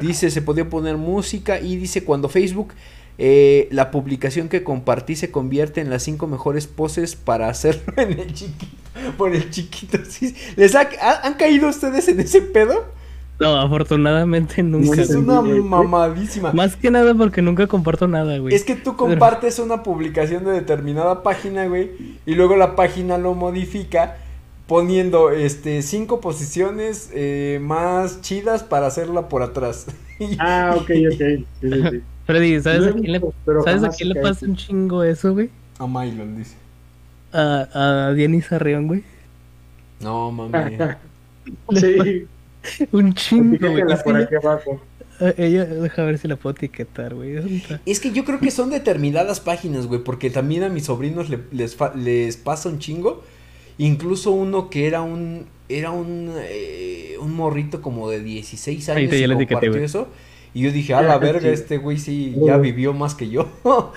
Dice, se podía poner música y dice, cuando Facebook, eh, la publicación que compartí se convierte en las cinco mejores poses para hacerlo en el chiquito. Por el chiquito, sí. ¿Les ha- ha- ¿Han caído ustedes en ese pedo? No, afortunadamente nunca. Es una güey. mamadísima. Más que nada porque nunca comparto nada, güey. Es que tú compartes una publicación de determinada página, güey, y luego la página lo modifica poniendo este cinco posiciones eh, más chidas para hacerla por atrás. Ah, ok, ok. Sí, sí, sí. Freddy, ¿sabes a quién le, ¿sabes a quién le pasa un chingo eso, güey? A Mylon dice. A, a Diany Sarrión, güey. No, mami. Sí, Un chingo, güey. etiquétenla Es que por ella- aquí abajo. eh, ella, deja ver si la puedo etiquetar, güey. Es un- Es que yo creo que son determinadas páginas, güey, porque también a mis sobrinos le- les, fa- les pasa un chingo. Incluso uno que era un era un, eh, un morrito como de 16 años y etiqueté, compartió güey. eso. Y yo dije, a la verga, este güey sí ya vivió más que yo.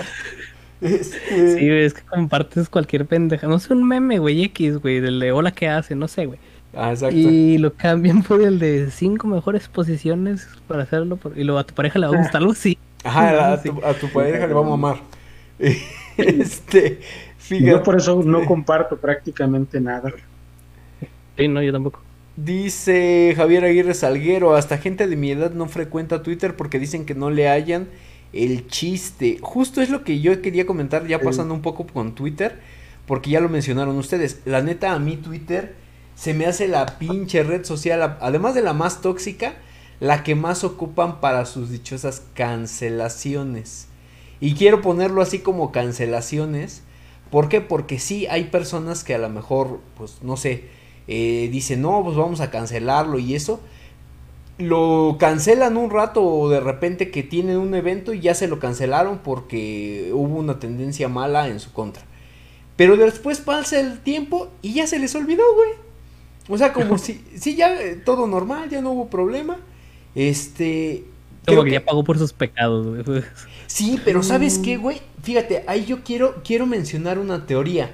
Este, Sí, güey, es que compartes cualquier pendeja. No sé, un meme, güey, X, güey, del de hola, ¿qué hace? No sé, güey. Ah, exacto. Y lo cambian por el de cinco mejores posiciones para hacerlo. por- Y luego a tu pareja le va a gustar algo así. Ajá, a Sí. tu, a tu pareja le va a mamar. Este, Yo fíjate. por eso no comparto prácticamente nada. Sí, no, yo tampoco. Dice Javier Aguirre Salguero, hasta gente de mi edad no frecuenta Twitter porque dicen que no le hallan el chiste. Justo es lo que yo quería comentar ya Sí. pasando un poco con Twitter, porque ya lo mencionaron ustedes. La neta, a mí Twitter se me hace la pinche red social, además de la más tóxica, la que más ocupan para sus dichosas cancelaciones. Y quiero ponerlo así como cancelaciones. ¿Por qué? Porque sí hay personas que a lo mejor, pues no sé, eh, dicen, no, pues vamos a cancelarlo y eso. Lo cancelan un rato o de repente que tienen un evento y ya se lo cancelaron porque hubo una tendencia mala en su contra. Pero después pasa el tiempo y ya se les olvidó, güey. O sea, como si, si ya eh, todo normal, ya no hubo problema. Este... Como que que- ya pagó por sus pecados, güey. Sí, pero ¿sabes qué, güey? Fíjate, ahí yo quiero, quiero mencionar una teoría.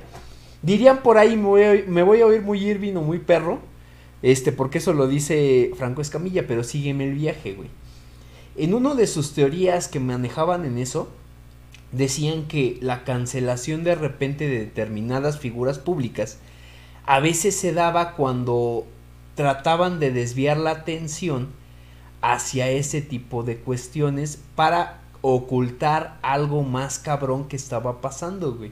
Dirían por ahí, me voy, a, me voy a oír muy Irving o muy perro, este, porque eso lo dice Franco Escamilla, pero sígueme el viaje, güey. En una de sus teorías que manejaban en eso, decían que la cancelación de repente de determinadas figuras públicas a veces se daba cuando trataban de desviar la atención hacia ese tipo de cuestiones para ocultar algo más cabrón que estaba pasando, güey.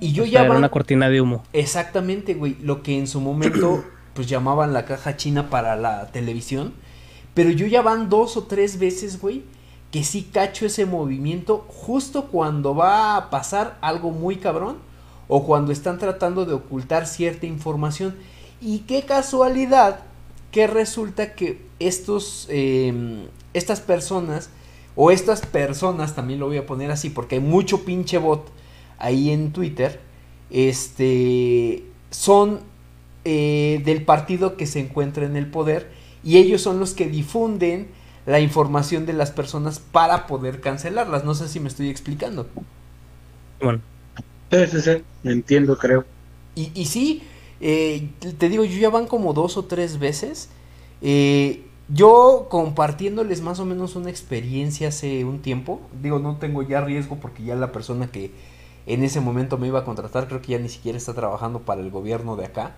Y yo O sea, ya era van- una cortina de humo. Exactamente, güey. Lo que en su momento, pues llamaban la caja china para la televisión. Pero yo ya van dos o tres veces, güey, que sí cacho ese movimiento justo cuando va a pasar algo muy cabrón o cuando están tratando de ocultar cierta información. Y qué casualidad que resulta que estos, eh, estas personas, o estas personas, también lo voy a poner así, porque hay mucho pinche bot ahí en Twitter, este, son eh, del partido que se encuentra en el poder y ellos son los que difunden la información de las personas para poder cancelarlas. No sé si me estoy explicando. Bueno, Sí, sí, sí. Entiendo, creo. Y, y sí, eh, te digo, yo ya van como dos o tres veces. Eh, yo compartiéndoles más o menos una experiencia hace un tiempo. Digo, no tengo ya riesgo porque ya la persona que en ese momento me iba a contratar creo que ya ni siquiera está trabajando para el gobierno de acá.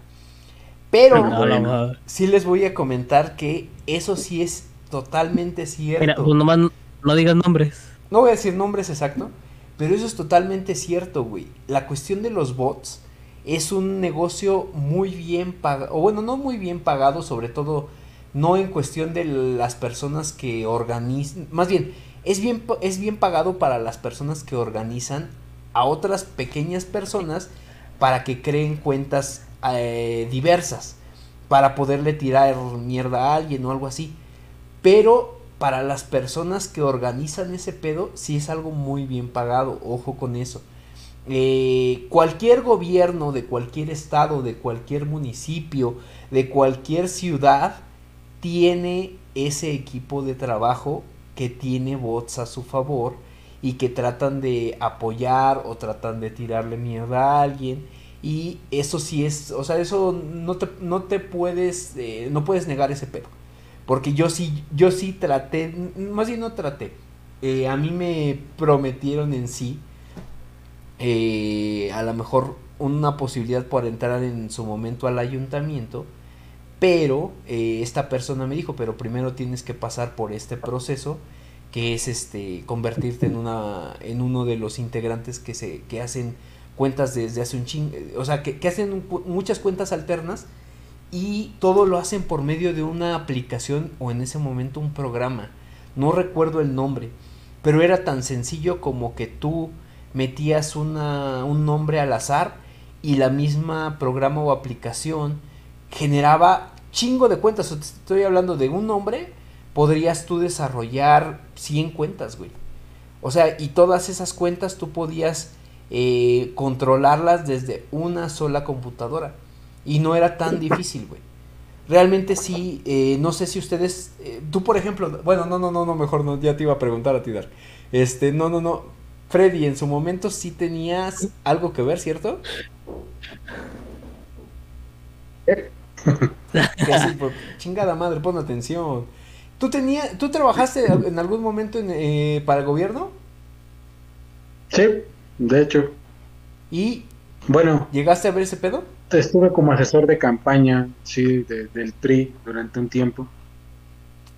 Pero no, sí les voy a comentar que eso sí es totalmente cierto. Mira, pues nomás no digas nombres. No voy a decir nombres exacto, Pero eso es totalmente cierto, güey. La cuestión de los bots es un negocio muy bien pagado, o bueno, no muy bien pagado, sobre todo no en cuestión de las personas que organizan, más bien, es bien, es bien pagado para las personas que organizan a otras pequeñas personas para que creen cuentas eh, diversas, para poderle tirar mierda a alguien o algo así. Pero para las personas que organizan ese pedo, sí es algo muy bien pagado, ojo con eso. Eh, cualquier gobierno de cualquier estado, de cualquier municipio, de cualquier ciudad, tiene ese equipo de trabajo que tiene bots a su favor y que tratan de apoyar o tratan de tirarle mierda a alguien y eso sí es, o sea, eso no te, no te puedes, eh, no puedes negar ese pedo. Porque yo sí, yo sí traté, más bien no traté. Eh, a mí me prometieron en sí, eh, a lo mejor una posibilidad por entrar en su momento al ayuntamiento, pero esta persona me dijo, pero primero tienes que pasar por este proceso que es este convertirte en una en uno de los integrantes que se que hacen cuentas desde hace un ching, o sea, que, hacen muchas cuentas alternas y todo lo hacen por medio de una aplicación o en ese momento un programa. No recuerdo el nombre, pero era tan sencillo como que tú metías una, un nombre al azar y la misma programa o aplicación generaba chingo de cuentas. estoy hablando de un nombre, podrías tú desarrollar 100 cuentas, güey. O sea, y todas esas cuentas tú podías eh, controlarlas desde una sola computadora. Y no era tan difícil, güey. Realmente sí, eh, no sé si ustedes, eh, tú por ejemplo, bueno, no, no, no, no, mejor no, ya te iba a preguntar a ti, Dar. Este, no, no, no. Freddy, en su momento sí tenías algo que ver, ¿cierto? chingada madre, pon atención. ¿Tú, tenías, ¿Tú trabajaste en algún momento en, para el gobierno? Sí. De hecho. ¿Y bueno, llegaste a ver ese pedo? Estuve como asesor de campaña, sí, del PRI durante un tiempo.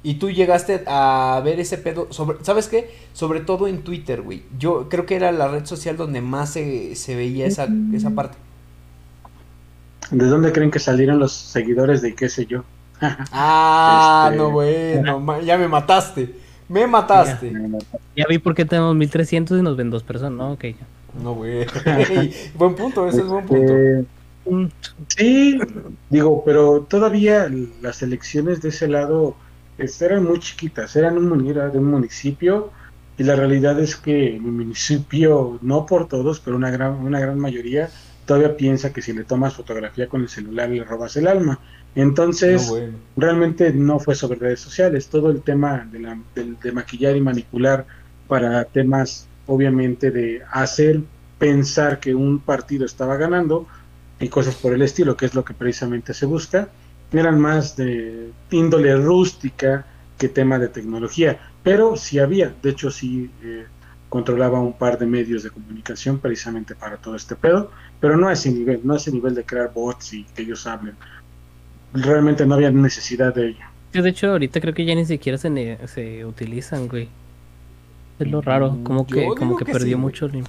¿Y tú llegaste a ver ese pedo? Sobre, ¿Sabes qué? Sobre todo en Twitter, güey. Yo creo que era la red social donde más se, veía esa, esa parte. ¿De dónde creen que salieron los seguidores de qué sé yo? ah, este, no, bueno, ya me mataste. Me mataste. Ya, vi por qué tenemos 1300 y nos ven dos personas, ¿no? Ok. No, güey. buen punto, ese es buen punto. Sí, digo, pero todavía las elecciones de ese lado este, eran muy chiquitas, eran un, de un municipio y la realidad es que mi municipio, no por todos, pero una gran, una gran mayoría, todavía piensa que si le tomas fotografía con el celular le robas el alma. Entonces, realmente no fue sobre redes sociales, todo el tema de, la, de, maquillar y manipular para temas, obviamente, de hacer pensar que un partido estaba ganando y cosas por el estilo, que es lo que precisamente se busca, eran más de índole rústica que tema de tecnología, pero sí había, de hecho sí eh, controlaba un par de medios de comunicación precisamente para todo este pedo, pero no a ese nivel, no a ese nivel de crear bots y que ellos hablen realmente no había necesidad de ello. De hecho, ahorita creo que ya ni siquiera se, se utilizan, güey. Es lo raro, mm, como que, como que, perdió mucho el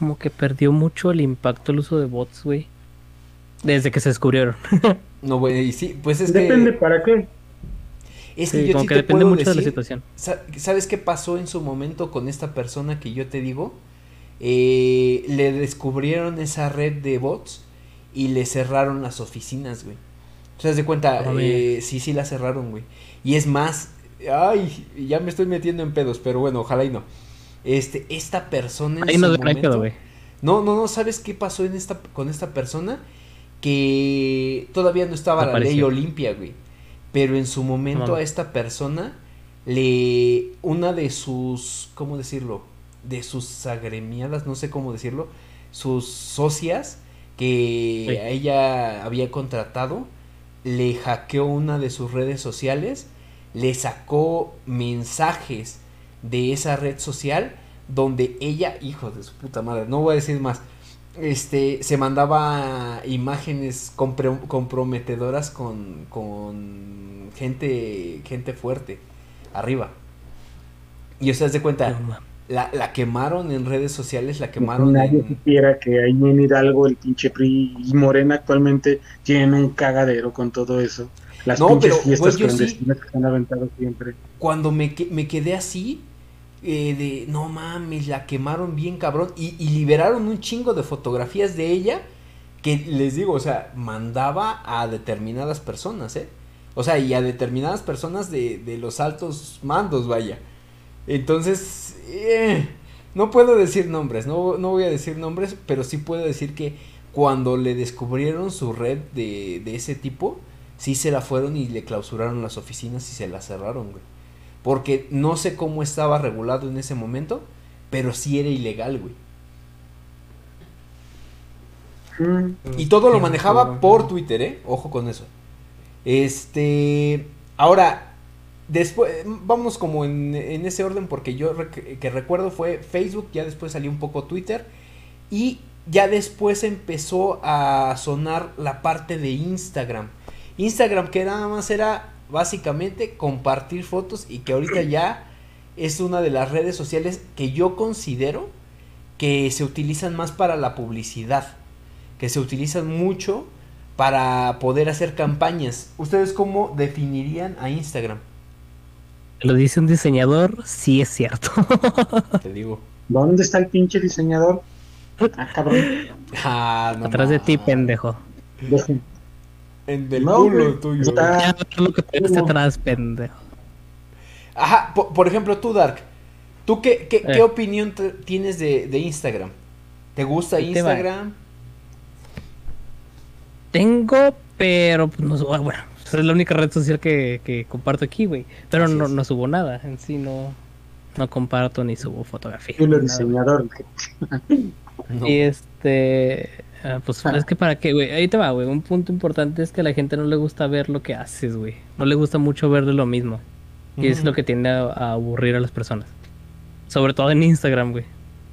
como que perdió mucho el impacto el uso de bots, güey. Desde que se descubrieron. no, güey, sí, pues es Depende para qué. Es que como que depende mucho de la situación. ¿Sabes qué pasó en su momento con esta persona que yo te digo? Eh, le descubrieron esa red de bots y le cerraron las oficinas, güey. O sea, de cuenta, eh, sí, sí la cerraron, güey. Y es más, ay, ya me estoy metiendo en pedos, pero bueno, ojalá y no. Este, esta persona en Ahí no momento, güey. No, no, no, ¿sabes qué pasó en esta, con esta persona? Que todavía no estaba la ley Olimpia, güey. Pero en su momento a esta persona le una de sus, ¿cómo decirlo? De sus agremiadas, no sé cómo decirlo, sus socias que ella había contratado, le hackeó una de sus redes sociales, le sacó mensajes de esa red social donde ella, hijo de su puta madre, no voy a decir más, este, se mandaba imágenes comprometedoras con, con gente, gente fuerte, arriba. Y usted se de cuenta, la, la quemaron en redes sociales, la quemaron Nadie en... supiera que ahí en Hidalgo el pinche PRI y Morena actualmente tienen un cagadero con todo eso. Las No, pinches pero, fiestas yo sí- clandestinas que se han aventado siempre. Cuando me, me quedé así, eh, de, no mames, la quemaron bien cabrón, y, liberaron un chingo de fotografías de ella, que les digo, o sea, mandaba a determinadas personas, ¿eh? O sea, y a determinadas personas de, de los altos mandos, vaya. Entonces, eh, no puedo decir nombres, no, no voy a decir nombres, pero sí puedo decir que cuando le descubrieron su red de, de ese tipo, sí se la fueron y le clausuraron las oficinas y se la cerraron. Porque no sé cómo estaba regulado en ese momento, pero sí era ilegal, güey. Mm, Y todo lo manejaba por Twitter, ¿eh? Ojo con eso. Este. Ahora, después. Vamos como en, en ese orden, porque yo rec- que recuerdo fue Facebook, ya después salió un poco Twitter. Y ya después empezó a sonar la parte de Instagram. Instagram, que nada más era básicamente compartir fotos y que ahorita ya es una de las redes sociales que yo considero que se utilizan más para la publicidad que se utilizan mucho para poder hacer campañas. ¿Ustedes cómo definirían a Instagram? Lo dice un diseñador, sí es cierto. Te digo. ¿Dónde está el pinche diseñador? Ah, cabrón. Ah, no Atrás de ti, pendejo. Dejen. En del No, culo güey, tuyo. está- Ya lo que ¿cómo? atrás, pendejo. Ajá, po- por, ejemplo, tú, Dark. ¿Tú qué, qué, qué Eh. opinión te- tienes de, de Instagram? ¿Te gusta te. Instagram? Tengo, pero pues, no subo, bueno, es la única red social que, que comparto aquí, güey. Pero no, no subo nada, en sí no, no comparto ni subo fotografías. Ni nada. No. Y este, ah, pues Ah. es que para qué, güey, ahí te va, güey. Un punto importante es que a la gente no le gusta ver lo que haces, güey. No le gusta mucho ver de lo mismo. Y es lo que tiende a, a aburrir a las personas. Sobre todo en Instagram, güey.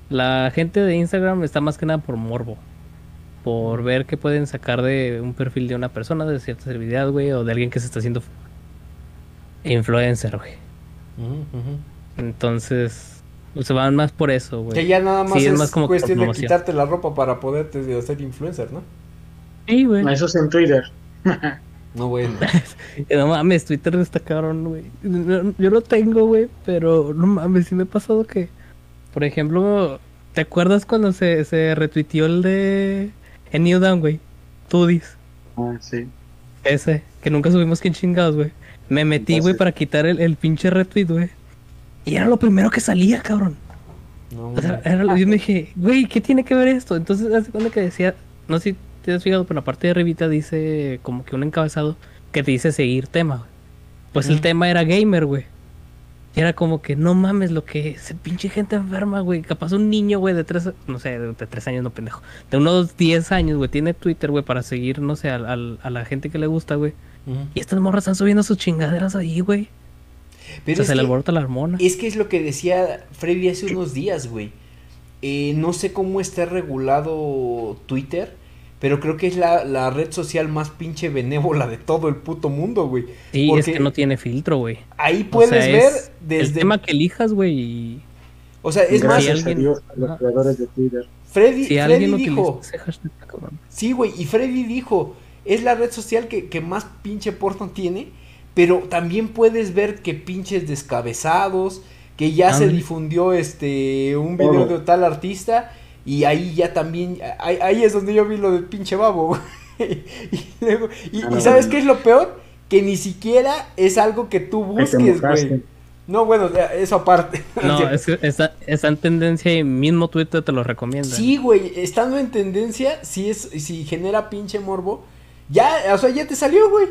La gente de Instagram está más que nada por morbo. Por ver qué pueden sacar de un perfil de una persona, de cierta celebridad, güey, o de alguien que se está haciendo influencer, güey. Entonces, pues, se van más por eso, Que güey. ya nada más Sí, es es, más como cuestión de quitarte la ropa para poderte hacer influencer, ¿no? Sí, güey. Eso es en Twitter. No, bueno. No mames, Twitter está cabrón, güey. Yo lo tengo, güey, pero no mames, sí me ha pasado que, por ejemplo, ¿te acuerdas cuando se, se retuiteó el de en New Down, güey? Tudis, Ah, sí. ese, que nunca subimos quién chingados, güey. Me metí, güey, para quitar el, el pinche retweet, güey. Y era lo primero que salía, cabrón. No, O sea, era lo- yo me dije, güey, ¿qué tiene que ver esto? Entonces, hace cuenta que decía, no sé si te has fijado, pero en la parte de arribita dice como que un encabezado que te dice seguir tema, güey. Pues el tema era gamer, güey. Y era como que, no mames, lo que es pinche gente enferma, güey. Capaz un niño, güey, de tres, no sé, de tres años, no pendejo. De unos 10 años, güey, tiene Twitter, güey, para seguir, no sé, al- al- a, la gente que le gusta, güey. Y estas morras están subiendo sus chingaderas ahí, güey. O sea, es se le que- alborota la hormona. Es que es lo que decía Freddy hace unos días, güey. Eh, no sé cómo está regulado Twitter, pero creo que es la, la red social más pinche benévola de todo el puto mundo, güey. Sí, porque- es que no tiene filtro, güey. Ahí O puedes sea, ver es desde... El tema que elijas, güey. O sea, es más, Gracias alguien- a Dios, a los Ajá. creadores de Twitter. Freddy, Si Freddy alguien dijo... hashtag. Sí, güey, y Freddy dijo, es la red social que, que más pinche porno tiene, pero también puedes ver que pinches descabezados, que ya se difundió este un video de tal artista y ahí ya también, ahí, ahí es donde yo vi lo del pinche babo. güey. y, luego- y- Ah, y ¿sabes qué es lo peor? Que ni siquiera es algo que tú busques, güey. No, bueno, eso aparte. No, es que está, está en tendencia y mismo Twitter te lo recomienda. Sí, güey, estando en tendencia, si es, si genera pinche morbo, ya, o sea, ya te salió, güey.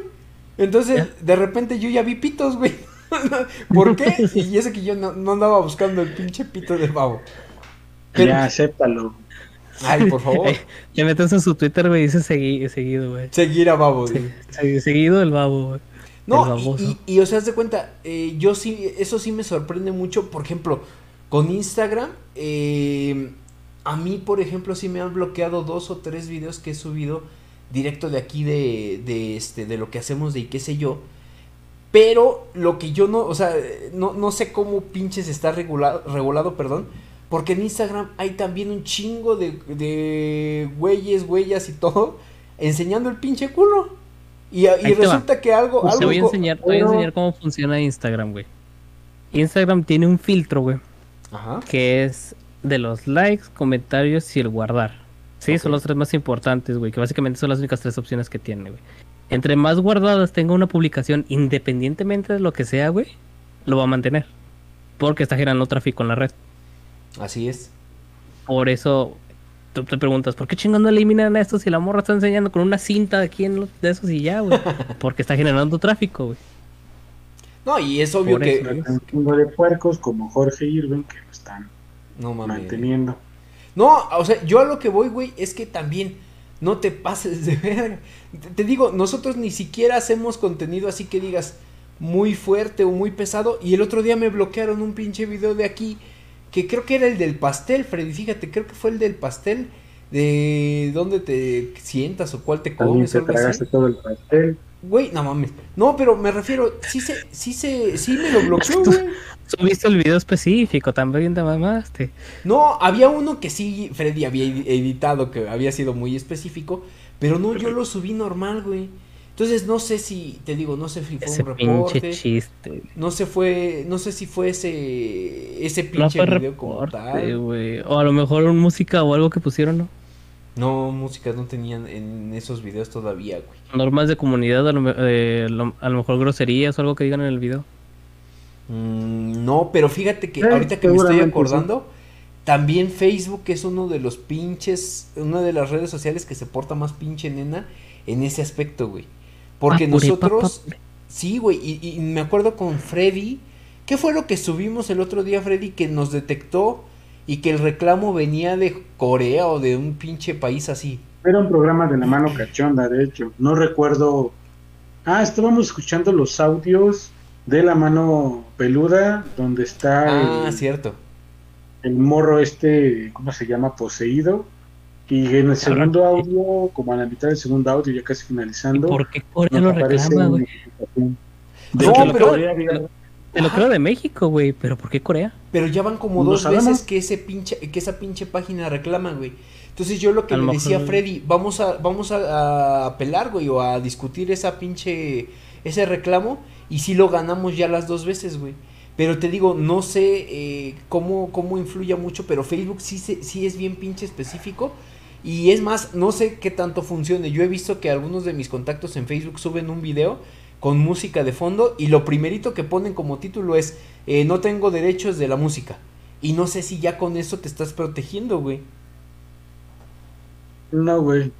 Entonces, de repente yo ya vi pitos, güey. ¿Por qué? Y eso que yo no, no andaba buscando el pinche pito de babo. Pero- Ya, acéptalo. Ay, por favor. Le metes en su Twitter, güey, dice segui- seguido, güey. Seguir a babo, güey. seguido el babo, güey. No, y, y, y, o sea, haz de cuenta, eh, yo sí, eso sí me sorprende mucho, por ejemplo, con Instagram, eh, a mí, por ejemplo, sí me han bloqueado dos o tres videos que he subido directo de aquí de, de, este, de lo que hacemos de y qué sé yo, Pero lo que yo no, o sea, no, no sé cómo pinches está regulado, regulado, perdón. Porque en Instagram hay también un chingo de, de güeyes, huellas y todo enseñando el pinche culo. Y, y resulta que algo... Pues algo te, voy a enseñar, te voy a enseñar cómo funciona Instagram, güey. Instagram tiene un filtro, güey. Ajá. Que es de los likes, comentarios y el guardar. Sí, son los tres más importantes, güey. Que básicamente son las únicas tres opciones que tiene, güey. Entre más guardadas tenga una publicación, independientemente de lo que sea, güey, lo va a mantener. Porque está generando tráfico en la red. Así es. Por eso tú te preguntas, ¿por qué chingando eliminan esto si la morra está enseñando con una cinta aquí en los- de esos y ya, güey? Porque está generando tráfico, güey. No, y es obvio Por que... eso, Un chingo de puercos como Jorge Irving que lo están No manteniendo. No, o sea, yo a lo que voy, güey, es que también no te pases de verga. Te, te digo, nosotros ni siquiera hacemos contenido así que digas muy fuerte o muy pesado. Y el otro día me bloquearon un pinche video de aquí que creo que era el del pastel, Freddy. Fíjate, creo que fue el del pastel de dónde te sientas o cuál te También comes o te tragaste todo el pastel. Güey, no mames. No, pero me refiero, sí se, sí se, sí me lo bloqueó, güey. Subiste el video específico, también te mamaste. No, había uno que sí, Freddy había edi- editado, que había sido muy específico, pero no, yo lo subí normal, güey. Entonces no sé si, te digo, no sé si fue Ese un pinche reporte, chiste. no sé fue, no sé si fue ese, ese No pinche fue video como tal. O a lo mejor un música o algo que pusieron, ¿no? No, música no tenían en esos videos todavía, güey. Normas de comunidad, a lo, eh, lo- a lo mejor groserías o algo que digan en el video. Mm, no, pero fíjate que Sí, ahorita que me estoy acordando, también Facebook es uno de los pinches, una de las redes sociales que se porta más pinche nena en ese aspecto, güey. Porque Ah, nosotros, sí, güey, y, y me acuerdo con Freddy, ¿qué fue lo que subimos el otro día, Freddy, que nos detectó y que el reclamo venía de Corea o de un pinche país así? Era un programa de la mano cachonda, de hecho. No recuerdo. Ah, estábamos escuchando los audios de la mano peluda, donde está Ah, el, cierto. el morro este, ¿cómo se llama? Poseído. Y en el segundo audio, como a la mitad del segundo audio, ya casi ¿Y finalizando, por qué Corea lo reclama, güey? No, que pero- Corea Te lo creo de México, güey. Pero ¿por qué Corea? Pero ya van como No dos sabemos. veces que ese pinche, que esa pinche página reclama, güey. Entonces yo lo que A le lo decía a Freddy, vamos a, vamos a, a apelar, güey, o a discutir esa pinche, ese reclamo, y si lo ganamos ya las dos veces, güey. Pero te digo, no sé eh, cómo, cómo influya mucho, pero Facebook sí, se, sí es bien pinche específico. Y es más, no sé qué tanto funcione. Yo he visto que algunos de mis contactos en Facebook suben un video con música de fondo y lo primerito que ponen como título es eh, no tengo derechos de la música. Y no sé si ya con eso te estás protegiendo, güey. No, güey.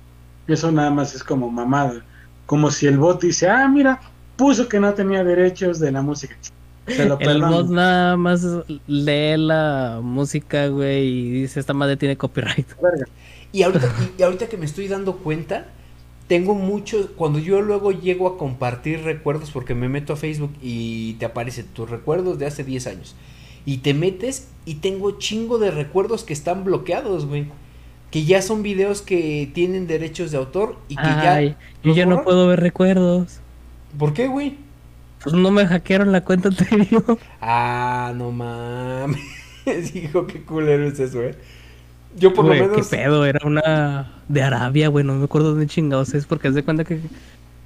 Eso nada más es como mamada. Como si el bot dice, ah, mira, puso que no tenía derechos de la música. Se lo El bot nada más lee la música, güey, y dice, esta madre tiene copyright. Verga. Y ahorita, y, y ahorita que me estoy dando cuenta, tengo muchos, cuando yo luego llego a compartir recuerdos, porque me meto a Facebook y te aparecen tus recuerdos de hace 10 años. Y te metes y tengo chingo de recuerdos que están bloqueados, güey. Que ya son videos que tienen derechos de autor y que Ay, ya... yo ¿los ya no puedo ver recuerdos. ¿Por qué, güey? Pues no me hackearon la cuenta anterior. Ah, no mames. Hijo, qué culero es eso, eh. Yo por Güey, lo menos. qué pedo, era una de Arabia, güey, no me acuerdo dónde chingados es, porque haz de cuenta que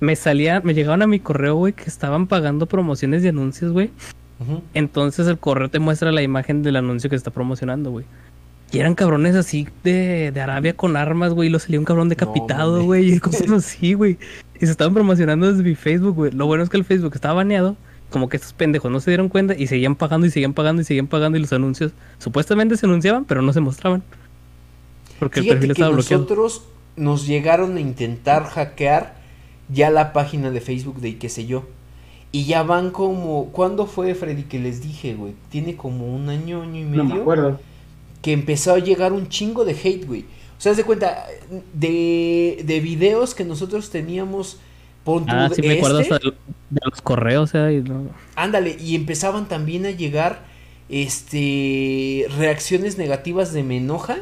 me salía, me llegaban a mi correo, güey, que estaban pagando promociones de anuncios, güey. Entonces el correo te muestra la imagen del anuncio que está promocionando, güey. Y eran cabrones así de, de Arabia con armas, güey. Y lo salía un cabrón decapitado, mames. güey. y cosas así, güey. Y se estaban promocionando desde mi Facebook, güey. Lo bueno es que el Facebook estaba baneado. Como que estos pendejos no se dieron cuenta y seguían pagando y seguían pagando y seguían pagando. Y los anuncios supuestamente se anunciaban, pero no se mostraban. Porque el Fíjate perfil que estaba bloqueado. nosotros nos llegaron a intentar hackear ya la página de Facebook de qué sé yo. Y ya van como. ¿Cuándo fue, Freddy, que les dije, güey? Tiene como un año, año y medio. No me acuerdo. que empezó a llegar un chingo de hate, güey. O sea, haz de cuenta, de, de videos que nosotros teníamos, pon Ah, sí me acuerdo este, hasta de, de los correos, o sea, y no- ándale, y empezaban también a llegar, este, reacciones negativas de me enoja,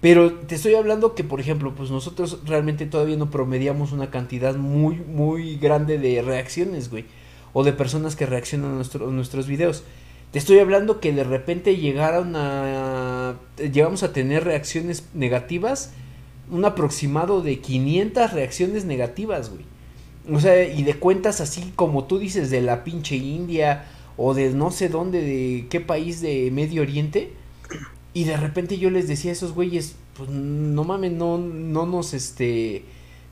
pero te estoy hablando que, por ejemplo, pues nosotros realmente todavía no promediamos una cantidad muy, muy grande de reacciones, güey. o de personas que reaccionan a nuestro- nuestros videos. Te estoy hablando que de repente llegaron a... Llegamos a tener reacciones negativas, un aproximado de 500 reacciones negativas, güey. O sea, y de cuentas así como tú dices de la pinche India o de no sé dónde, de qué país de Medio Oriente. Y de repente yo les decía a esos güeyes, pues no mames, no, no nos, este,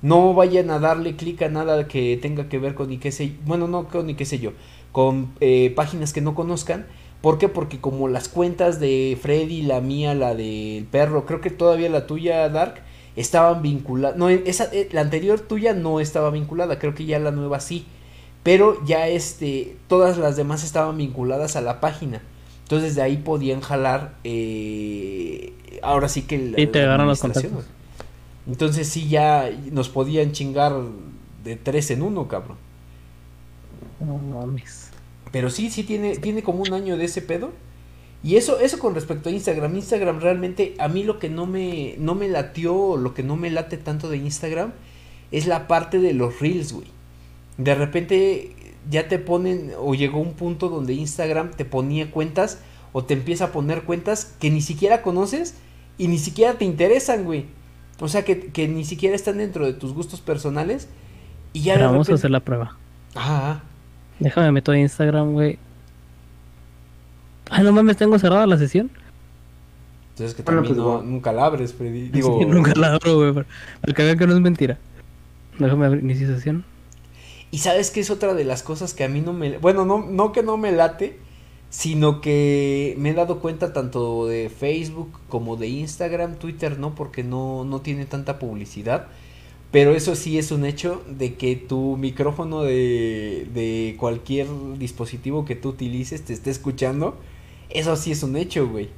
no vayan a darle clic a nada que tenga que ver con ni qué sé, bueno, no con ni qué sé yo, con eh, páginas que no conozcan. ¿Por qué? Porque como las cuentas de Freddy, la mía, la del perro, creo que todavía la tuya, Dark, estaban vinculadas. No, esa, eh, la anterior tuya no estaba vinculada, creo que ya la nueva sí. Pero ya este, todas las demás estaban vinculadas a la página. Entonces de ahí podían jalar, eh, ahora sí que la, Y te la agarran los contactos. Entonces sí ya nos podían chingar de tres en uno, cabrón. No mames. Pero sí, sí tiene, tiene como un año de ese pedo. Y eso, eso con respecto a Instagram. Instagram realmente, a mí lo que no me, no me latió, o lo que no me late tanto de Instagram, es la parte de los reels, güey. De repente ya te ponen, o llegó un punto donde Instagram te ponía cuentas, o te empieza a poner cuentas que ni siquiera conoces y ni siquiera te interesan, güey. O sea, que, que ni siquiera están dentro de tus gustos personales. Y ya Pero vamos a hacer la prueba. Ajá. Déjame meto a Instagram, güey. Ah, no mames, tengo cerrada la sesión. Entonces que Bueno, también pues, no- nunca la abres, Freddy. Digo, Sí, nunca la abro, güey. Para que que no es mentira. Déjame abrir inicio sesión. Y sabes que es otra de las cosas que a mí no me... Bueno, no, no que no me late, sino que me he dado cuenta tanto de Facebook como de Instagram, Twitter no, porque no, no tiene tanta publicidad. Pero eso sí es un hecho de que tu micrófono de, de cualquier dispositivo que tú utilices te esté escuchando. Eso sí es un hecho, güey.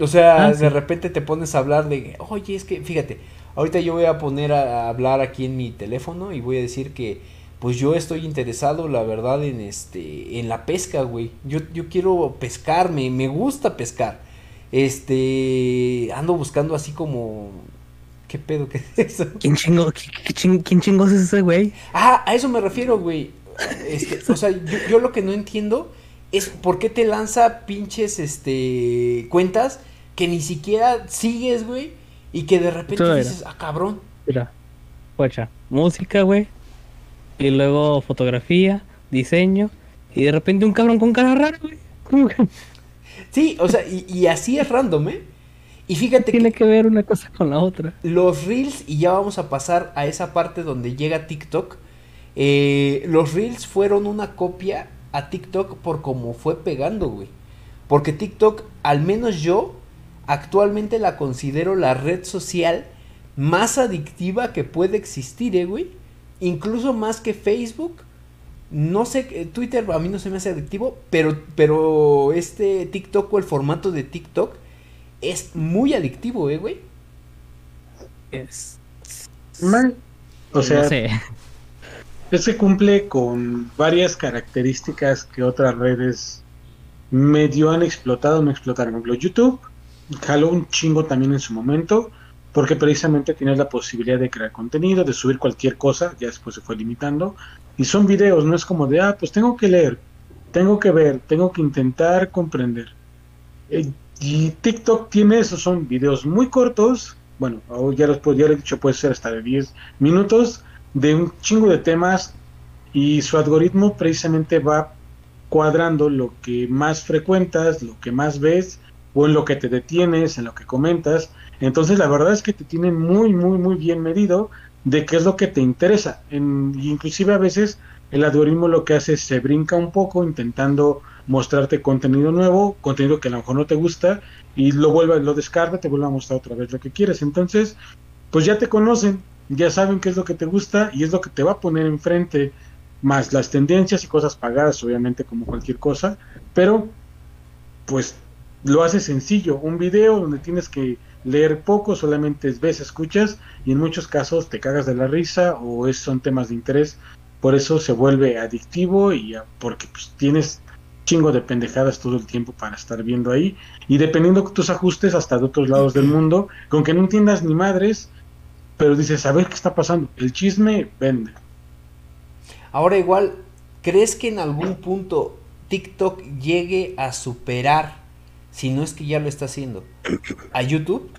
O sea, Ah, de repente te pones a hablar de, oye, es que, fíjate, ahorita yo voy a poner a, a hablar aquí en mi teléfono y voy a decir que, pues yo estoy interesado, la verdad, en este, en la pesca, güey. Yo, yo quiero pescar, me, me gusta pescar. Este, ando buscando así como, ¿qué pedo que es eso? ¿Quién chingo, qué- qué ching- quién chingos es ese güey? Ah, a eso me refiero, güey. Este, o sea, yo, yo lo que no entiendo es por qué te lanza pinches este cuentas que ni siquiera sigues, güey, y que de repente dices, ah, cabrón. Mira, guacha, música, güey. Y luego fotografía, diseño. Y de repente un cabrón con cara rara, güey. ¿Cómo que Sí, o sea, y, y así es random, ¿eh? Y fíjate tiene que que ver una cosa con la otra? los reels, y ya vamos a pasar a esa parte donde llega TikTok, eh, los reels fueron una copia a TikTok por cómo fue pegando, güey. Porque TikTok, al menos yo, actualmente la considero la red social más adictiva que puede existir, ¿eh, güey? Incluso más que Facebook. No sé, eh, Twitter a mí no se me hace adictivo, pero, pero este TikTok o el formato de TikTok es muy adictivo, ¿eh, güey? Es... Mal. O sea, no sé. es que cumple con varias características que otras redes medio han explotado, no explotaron. Por ejemplo, YouTube jaló un chingo también en su momento, porque precisamente tienes la posibilidad de crear contenido, de subir cualquier cosa, ya después se fue limitando. Y son videos, no es como de, ah, pues tengo que leer, tengo que ver, tengo que intentar comprender. Eh, y TikTok tiene eso, son videos muy cortos, bueno, ya, los, ya he dicho, puede ser hasta de 10 minutos, de un chingo de temas, y su algoritmo precisamente va cuadrando lo que más frecuentas, lo que más ves, o en lo que te detienes, en lo que comentas. Entonces la verdad es que te tienen muy, muy, muy bien medido de qué es lo que te interesa. En, inclusive a veces el algoritmo lo que hace es se brinca un poco intentando mostrarte contenido nuevo, contenido que a lo mejor no te gusta, y lo vuelve, lo descarga, te vuelve a mostrar otra vez lo que quieres. Entonces, pues ya te conocen, ya saben qué es lo que te gusta y es lo que te va a poner enfrente, más las tendencias y cosas pagadas, obviamente como cualquier cosa, pero pues lo hace sencillo, un video donde tienes que leer poco, solamente ves, escuchas y en muchos casos te cagas de la risa o es, son temas de interés, por eso se vuelve adictivo y porque pues, tienes chingo de pendejadas todo el tiempo para estar viendo ahí. Y dependiendo de tus ajustes hasta de otros lados del mundo, con que no entiendas ni madres, pero dices, a ver qué está pasando, el chisme vende. Ahora igual, ¿crees que en algún punto TikTok llegue a superar, si no es que ya lo está haciendo, a YouTube?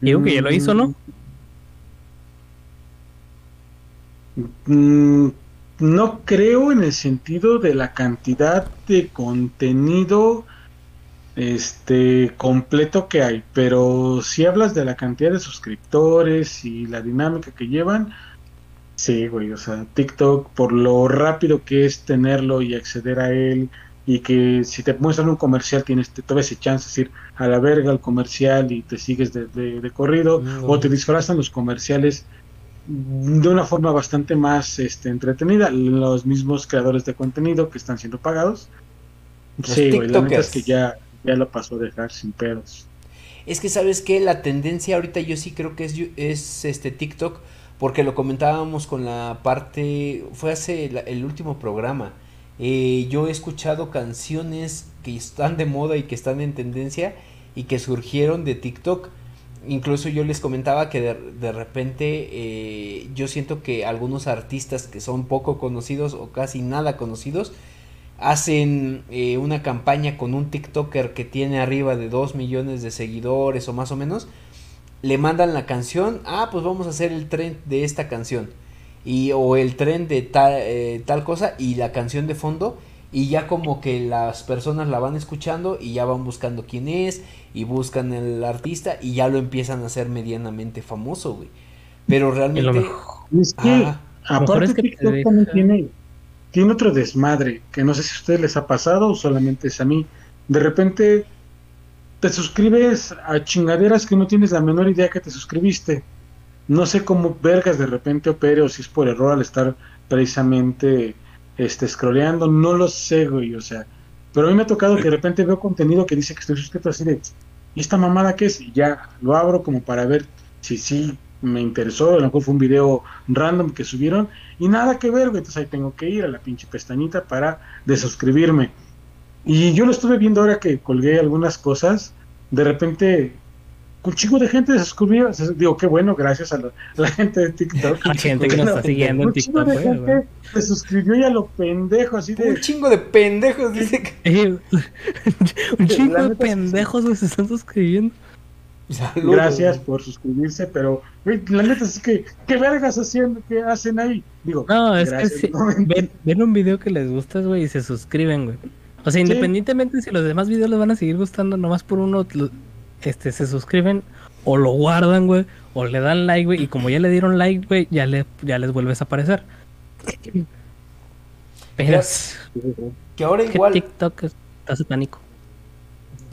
Digo que ya lo hizo, ¿no? Mm, no creo en el sentido de la cantidad de contenido este completo que hay, pero si hablas de la cantidad de suscriptores y la dinámica que llevan, sí, güey, o sea, TikTok por lo rápido que es tenerlo y acceder a él y que si te muestran un comercial tienes toda esa chance de ir a la verga al comercial y te sigues de, de, corrido o te disfrazan los comerciales de una forma bastante más este, entretenida los mismos creadores de contenido que están siendo pagados. Sí güey, la es que ya ya lo pasó a dejar sin pedos. Es que sabes que la tendencia ahorita yo sí creo que es, es este TikTok porque lo comentábamos con la parte fue hace el último programa eh, yo he escuchado canciones que están de moda y que están en tendencia y que surgieron de TikTok. Incluso yo les comentaba que de, repente eh, yo siento que algunos artistas que son poco conocidos o casi nada conocidos hacen eh, una campaña con un TikToker que tiene arriba de 2 millones de seguidores o más o menos. Le mandan la canción, ah, pues vamos a hacer el trend de esta canción y o el tren de tal, eh, tal cosa y la canción de fondo y ya como que las personas la van escuchando y ya van buscando quién es y buscan el artista y ya lo empiezan a hacer medianamente famoso, güey. Pero realmente... Es que, aparte TikTok también tiene, tiene otro desmadre, que no sé si a ustedes les ha pasado o solamente es a mí. De repente te suscribes a chingaderas que no tienes la menor idea que te suscribiste no sé cómo vergas de repente opere o si es por error al estar precisamente este scrolleando, no lo sé, güey, o sea, pero a mí me ha tocado que de repente veo contenido que dice que estoy suscrito así de, ¿y esta mamada qué es? Y ya lo abro como para ver si sí me interesó, a lo mejor fue un video random que subieron y nada que ver, güey, entonces ahí tengo que ir a la pinche pestañita para desuscribirme. Y yo lo estuve viendo ahora que colgué algunas cosas, de repente un chico de gente se suscribió. Digo, qué bueno, gracias a la, gente de TikTok. La gente que nos está siguiendo en TikTok. De gente se suscribió y a lo pendejo, así de. Un chingo de pendejos, dice que. un chingo de pendejos se están suscribiendo. Gracias por suscribirse, pero la neta es que, ¿qué vergas haciendo? ¿Qué hacen ahí? Digo, no, es que si, ven, un video que les gusta, güey, y se suscriben, güey. O sea, independientemente si los demás videos les van a seguir gustando, nomás por uno este, se suscriben o lo guardan, güey, o le dan like, güey, y como ya le dieron like, güey, ya, le, ya les vuelves a aparecer. Pero que ahora igual TikTok está satánico.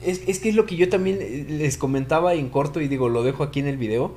Es, es que es lo que yo también les comentaba en corto y digo, lo dejo aquí en el video.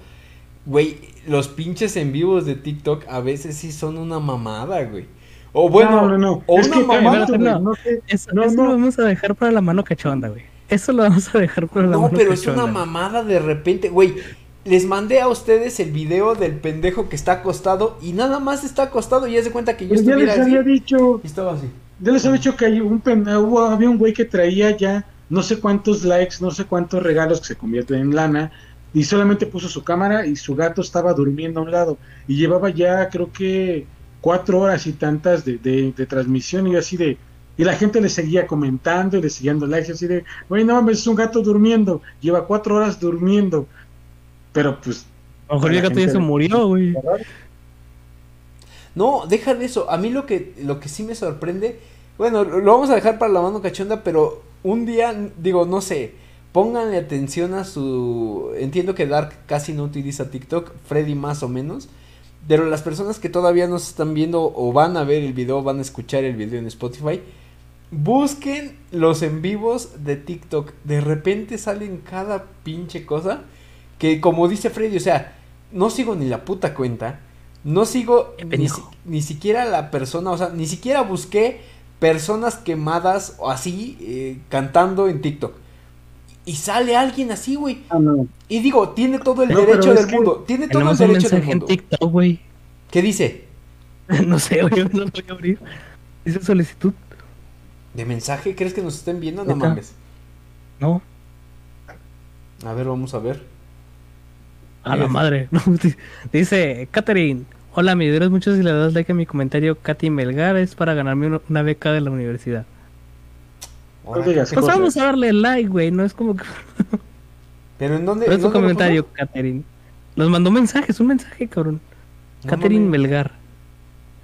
Güey, los pinches en vivos de TikTok a veces sí son una mamada, güey. O bueno, no, no, o una mamada, no, eso, lo vamos a dejar para la mano cachonda, güey. Eso lo vamos a dejar por la No, pero es una mamada de repente, güey. Les mandé a ustedes el video del pendejo que está acostado y nada más está acostado y ya se cuenta que yo pues estuviera ya les había dicho. Y estaba así. Ya les había dicho que hay un pendejo, había un güey que traía ya no sé cuántos likes, no sé cuántos regalos que se convierten en lana y solamente puso su cámara y su gato estaba durmiendo a un lado y llevaba ya creo que cuatro horas y tantas de, de, de transmisión y así de y la gente le seguía comentando y le seguían likes así de, güey, no mames, es un gato durmiendo, lleva cuatro horas durmiendo. Pero pues... A lo mejor el gato ya se murió, güey. No, deja de eso. A mí lo que, lo que sí me sorprende, bueno, lo vamos a dejar para la mano cachonda, pero un día, digo, no sé, pónganle atención a su... Entiendo que Dark casi no utiliza TikTok, Freddy más o menos. Pero las personas que todavía nos están viendo o van a ver el video, van a escuchar el video en Spotify, Busquen los en vivos de TikTok. De repente salen cada pinche cosa. Que como dice Freddy, o sea, no sigo ni la puta cuenta. No sigo ni, siquiera la persona, o sea, ni siquiera busqué personas quemadas o así eh, cantando en TikTok. Y sale alguien así, güey. Ah, y digo, tiene todo el derecho del mundo. Tiene todo el derecho del mundo. TikTok, güey. ¿Qué dice? no sé, güey, no lo voy a abrir. Dice solicitud ¿De mensaje? ¿Crees que nos estén viendo? No mames. No. A ver, vamos a ver. A la madre. Dice, Catherine, Hola, me dieron muchos y le das like a mi comentario. Katy Melgar es para ganarme una, beca de la universidad. Pues vamos a darle like, güey. No es como que. Pero en dónde. Pero es tu comentario? Catherine. Nos mandó mensajes, un mensaje, cabrón. No Catherine. Melgar.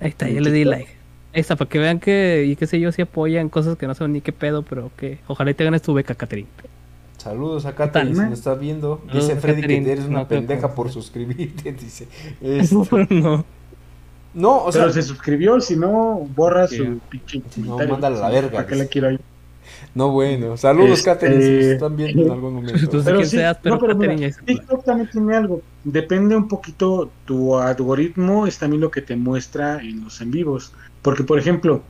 Ahí está, ya ¿En le di like. Ahí está, para que vean que, y qué sé yo, si apoyan cosas que no saben ni qué pedo, pero que ojalá y te ganes tu beca, Catherine. Saludos a Katherine, si nos está viendo. Saludos Dice Freddy que eres una No, pendeja que- por suscribirte. Dice. Esto. no. No, o sea, Pero se suscribió, si no, borra Sí. su pinche Si no, mándala a la verga, ¿Para qué la quiero ahí? No bueno. Saludos, Este- Katherine, si nos están viendo en algún momento. Entonces, Pero quien sí, seas, pero no, pero mira, TikTok también tiene algo. Depende un poquito tu algoritmo, es también lo que te muestra en los en vivos. Porque, por ejemplo,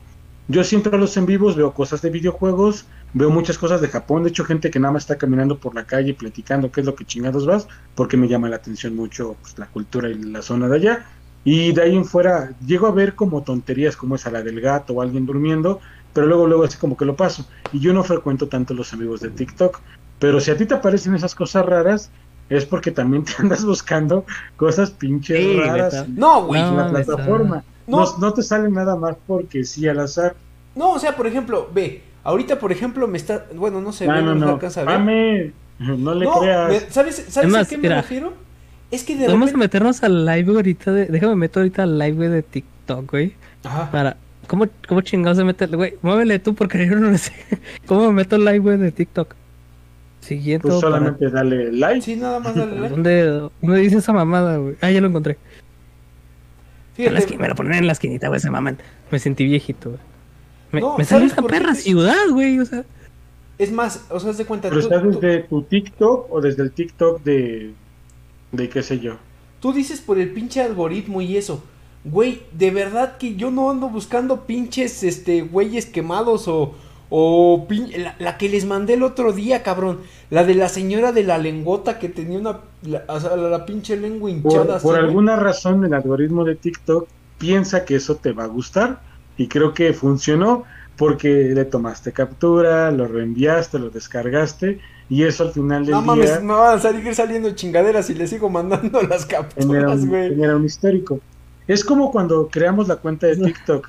yo siempre a los en vivos veo cosas de videojuegos, veo muchas cosas de Japón. De hecho, gente que nada más está caminando por la calle platicando qué es lo que chingados vas, porque me llama la atención mucho pues, la cultura y la zona de allá. Y de ahí en fuera, llego a ver como tonterías como esa la del gato o alguien durmiendo, pero luego, luego así como que lo paso. Y yo no frecuento tanto los en vivos de TikTok. Pero si a ti te aparecen esas cosas raras, es porque también te andas buscando cosas pinches Sí, raras en No, güey. la No, plataforma. No. No. no te sale nada más porque sí al azar. No, o sea, por ejemplo, ve. Ahorita, por ejemplo, me está. Bueno, no se No, ve, no, no, alcanza a ver. Mame, no le no, creas. me- ¿sabes, sabes Es a qué me mira. refiero? Es que de Vamos a repente. meternos al live ahorita de... Déjame meto ahorita al live güey, de TikTok, güey. Ajá. Para... ¿Cómo, cómo chingados se mete? Güey, muévele tú porque yo no lo sé. ¿Cómo me meto al live, güey, de TikTok? Siguiente Pues para... solamente dale like. Sí, nada más dale like. ¿Dónde, ¿Dónde dice esa mamada, güey? Ah, ya lo encontré. En la me lo ponen en la esquinita, güey, se maman. Me sentí viejito, güey. Me, No, me salió ¿sabes esta perra te- ciudad, güey, o sea... es más, o sea, haz de cuenta. Pero Tú, está tú- desde tu TikTok o desde el TikTok de, de qué sé yo. tú dices por el pinche algoritmo y eso. Güey, de verdad que yo no ando buscando pinches, este, güeyes quemados o, o pin- la, la que les mandé el otro día, cabrón. La de la señora de la lengota que tenía una, la, pinche lengua hinchada. Por, así, por güey. alguna razón el algoritmo de TikTok piensa que eso te va a gustar y creo que funcionó porque le tomaste captura, lo reenviaste, lo descargaste y eso al final del No día mames, me van a salir saliendo chingaderas y le sigo mandando las capturas, güey. genera un histórico. Es como cuando creamos la cuenta de TikTok,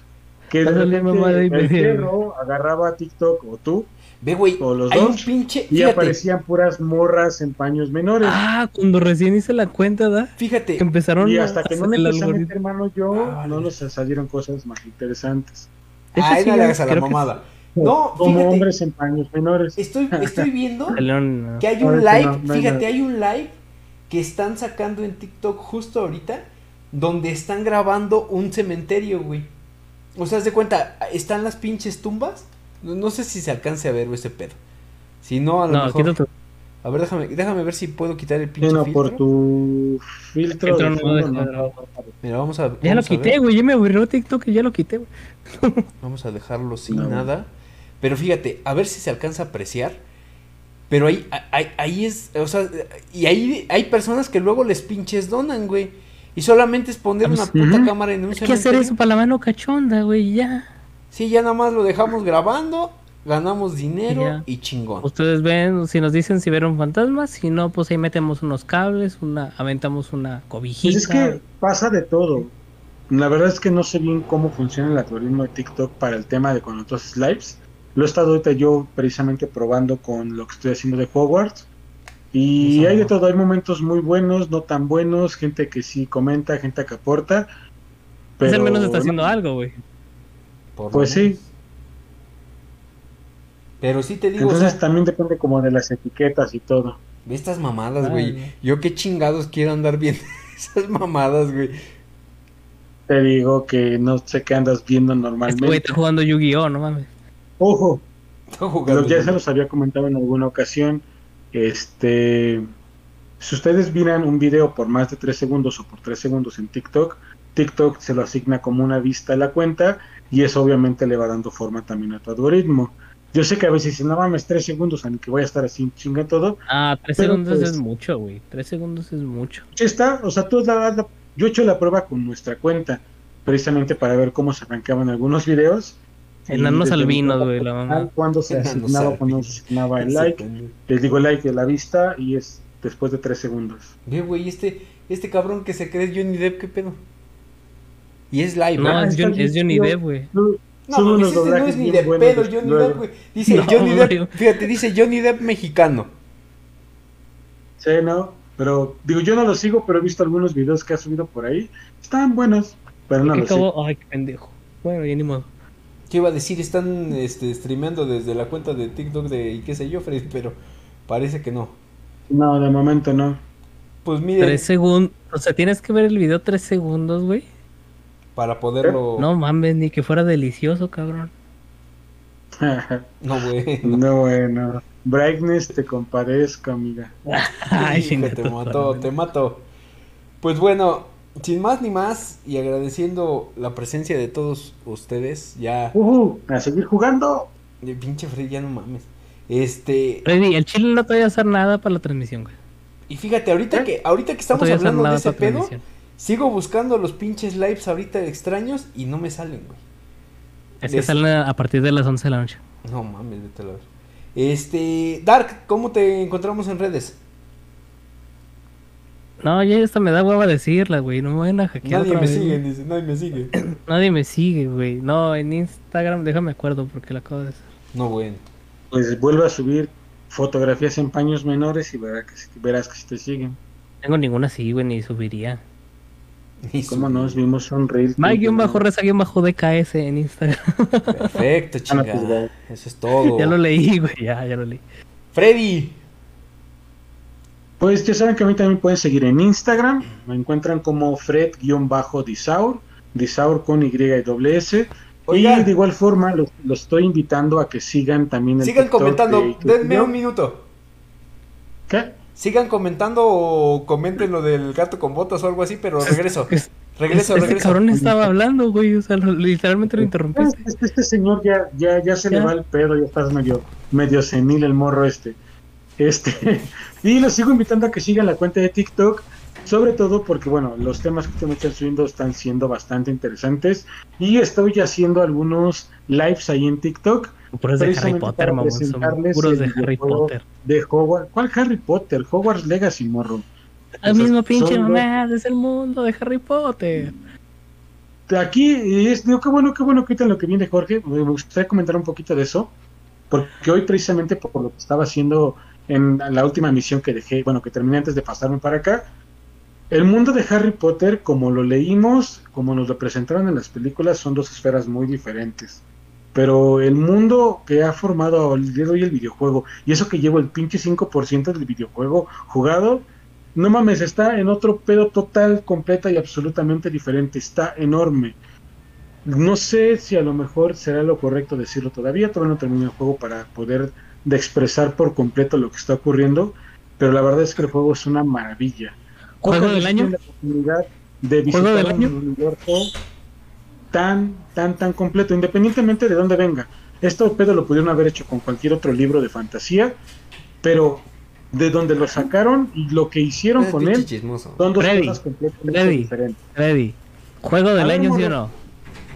que de el perro agarraba TikTok o tú Ve, güey, o los hay un dos pinche, y fíjate, aparecían puras morras en paños menores. Ah, cuando recién hice la cuenta, ¿da? fíjate, Que empezaron y a hasta que no el empecé a meter mano yo, Ah, no nos salieron cosas más interesantes. Ay, sí, no le hagas a la que mamada. No, como fíjate, hombres en paños menores. estoy, estoy viendo que hay un live, no, no hay fíjate, hay un live que están sacando en TikTok justo ahorita, donde están grabando un cementerio, güey. O sea, haz de cuenta, están las pinches tumbas. No, no sé si se alcance a ver ese pedo. Si no, a lo No, mejor. quítate. A ver, déjame, déjame ver si puedo quitar el pinche Sí, no, filtro. por tu filtro. Filtro de no grabar. Mira, vamos a. Ya lo vamos quité, güey. Ya me aburrió TikTok y ya lo quité, güey. Vamos a dejarlo sin No. nada. Pero fíjate, a ver si se alcanza a apreciar. Pero ahí, ahí, ahí es, o sea, y ahí hay personas que luego les pinches donan, güey. Y solamente es poner una puta Ujú. cámara en un Hay que hacer eso para la mano cachonda, güey, ya. Sí, ya nada más lo dejamos grabando, ganamos dinero ya. y chingón. Ustedes ven, si nos dicen si vieron fantasmas, si no, pues ahí metemos unos cables, una, aventamos una cobijita. Pues es que pasa de todo. La verdad es que no sé bien cómo funciona el algoritmo de TikTok para el tema de cuando tú haces lives. Lo he estado ahorita yo precisamente probando con lo que estoy haciendo de Hogwarts. Y Eso hay de todo, hay momentos muy buenos, no tan buenos, gente que sí comenta, gente que aporta. Pues Pero al menos está haciendo algo, güey. Pues sí. Pero sí te digo, o entonces sea, también depende como de las etiquetas y todo. ve estas mamadas, güey. Yo qué chingados quiero andar viendo esas mamadas, güey. Te digo que no sé qué andas viendo Este güey normalmente. está jugando Yu-Gi-Oh, no mames. Ojo, Estoy jugando. Ya se los había comentado en alguna ocasión, este, si ustedes miran un video por más de 3 segundos o por 3 segundos en TikTok, TikTok se lo asigna como una vista a la cuenta y eso obviamente le va dando forma también a tu algoritmo. Yo sé que a veces dicen, no mames, 3 segundos, aunque voy a estar así chinga todo. Ah, tres Pero, segundos pues- es mucho, güey. Tres segundos es mucho. Está, o sea, tú la- la- yo he hecho la prueba con nuestra cuenta, precisamente para ver cómo se arrancaban algunos videos. Enanos albinos, güey, la mamá. Cuando se asignaba, cuando se asignaba el like. Les digo like de la vista y es después de tres segundos. Ve, güey, este, este cabrón que se cree Johnny Depp, ¿qué pedo? Y es live, No, Ah, es, Johnny- es. Depp, güey. No, No, son unos ese no es ni de buenos pedo Johnny luego. Depp, güey. Dice No, Johnny güey. Depp, fíjate, dice Johnny Depp mexicano. Sí, no, pero digo, yo no lo sigo, pero he visto algunos videos que ha subido por ahí. Están buenos, pero no ¿Qué lo sé. acabó? Ay, qué pendejo. Bueno, ya ni modo. ¿Qué iba a decir? Están este, streameando desde la cuenta de TikTok de y qué sé yo, Freddy, pero parece que no. No, de momento no. Pues miren, Tres segundos. O sea, tienes que ver el video tres segundos, güey. para poderlo... No mames, ni que fuera delicioso, cabrón. No, güey. no, bueno. Brightness, te compadezco, amiga. Ay, Hijo, chinga te mató, madre. te mató. Pues bueno, sin más ni más y agradeciendo la presencia de todos ustedes, ya... Uh, a seguir jugando. Eh, pinche Freddy, ya no mames. Este... Freddy, el chile no te voy a hacer nada para la transmisión, güey. Y fíjate, ahorita ¿Eh? que, ahorita que estamos hablando de ese pedo, sigo buscando los pinches lives ahorita extraños y no me salen, güey. Es que salen a a partir de las 11 de la noche. No mames, vete a la ver. Este, Dark, ¿cómo te encontramos en redes? No, ya esta me da hueva decirla, güey. No me vayan a hackear Nadie otra me vez, sigue, güey. dice, nadie me sigue. Nadie me sigue, güey. No, en Instagram, déjame acuerdo porque la acabo de hacer. No, bueno. Pues vuelve a subir fotografías en paños menores y verás que, si- verás que si te siguen. Tengo ninguna así, güey, ni subiría. Ni ¿Cómo subí. nos vimos sonreír? Mike-reza-DKS en Instagram. Perfecto, Ah, pues, chingada. Eso es todo. ya lo leí, güey. Ya, ya lo leí. Freddy. Pues ya saben que a mí también pueden seguir en Instagram. Me encuentran como Fred-Disaur. Disaur con Y y doble S. Oigan. Y de igual forma los, los estoy invitando a que sigan también el Sigan TikTok comentando, de- denme un minuto. ¿Qué? Sigan comentando o comenten lo del gato con botas o algo así, pero regreso. Es- Regreso, este regreso. cabrón estaba hablando, güey. O sea, lo- literalmente lo Este, interrumpiste. este, este señor ya, ya, ya se le va el pedo, ya estás medio, medio senil el morro este. Este, y los sigo invitando a que sigan la cuenta de TikTok, sobre todo porque, bueno, los temas que me están subiendo están siendo bastante interesantes. Y estoy haciendo algunos lives ahí en TikTok Puros de Harry Potter, mamón. Puros de Harry Potter. de Hogwarts. ¿Cuál Harry Potter? Hogwarts Legacy, morro. La misma pinche mamá, es el mundo de Harry Potter. Aquí es, digo, qué bueno, qué bueno que ahorita lo que viene Jorge. Me gustaría comentar un poquito de eso, porque hoy precisamente por lo que estaba haciendo en la última misión que dejé, bueno, que terminé antes de pasarme para acá, el mundo de Harry Potter, como lo leímos, como nos lo presentaron en las películas, son dos esferas muy diferentes. Pero el mundo que ha formado el día de hoy el videojuego, y eso que llevo el pinche 5% del videojuego jugado, no mames, está en otro pedo total, completa y absolutamente diferente. Está enorme. No sé si a lo mejor será lo correcto decirlo todavía. Todavía no terminé el juego para poder de expresar por completo lo que está ocurriendo. Pero la verdad es que el juego es una maravilla. ¿Juego del año? la oportunidad de ¿Juego visitar del un año? universo tan, tan, tan completo, independientemente de dónde venga. Esto pedo lo pudieron haber hecho con cualquier otro libro de fantasía, pero de donde lo sacaron y lo que hicieron con él chismoso. son dos Freddy, cosas completamente Freddy. diferentes. Freddy, ¿juego del ver, año sí o no?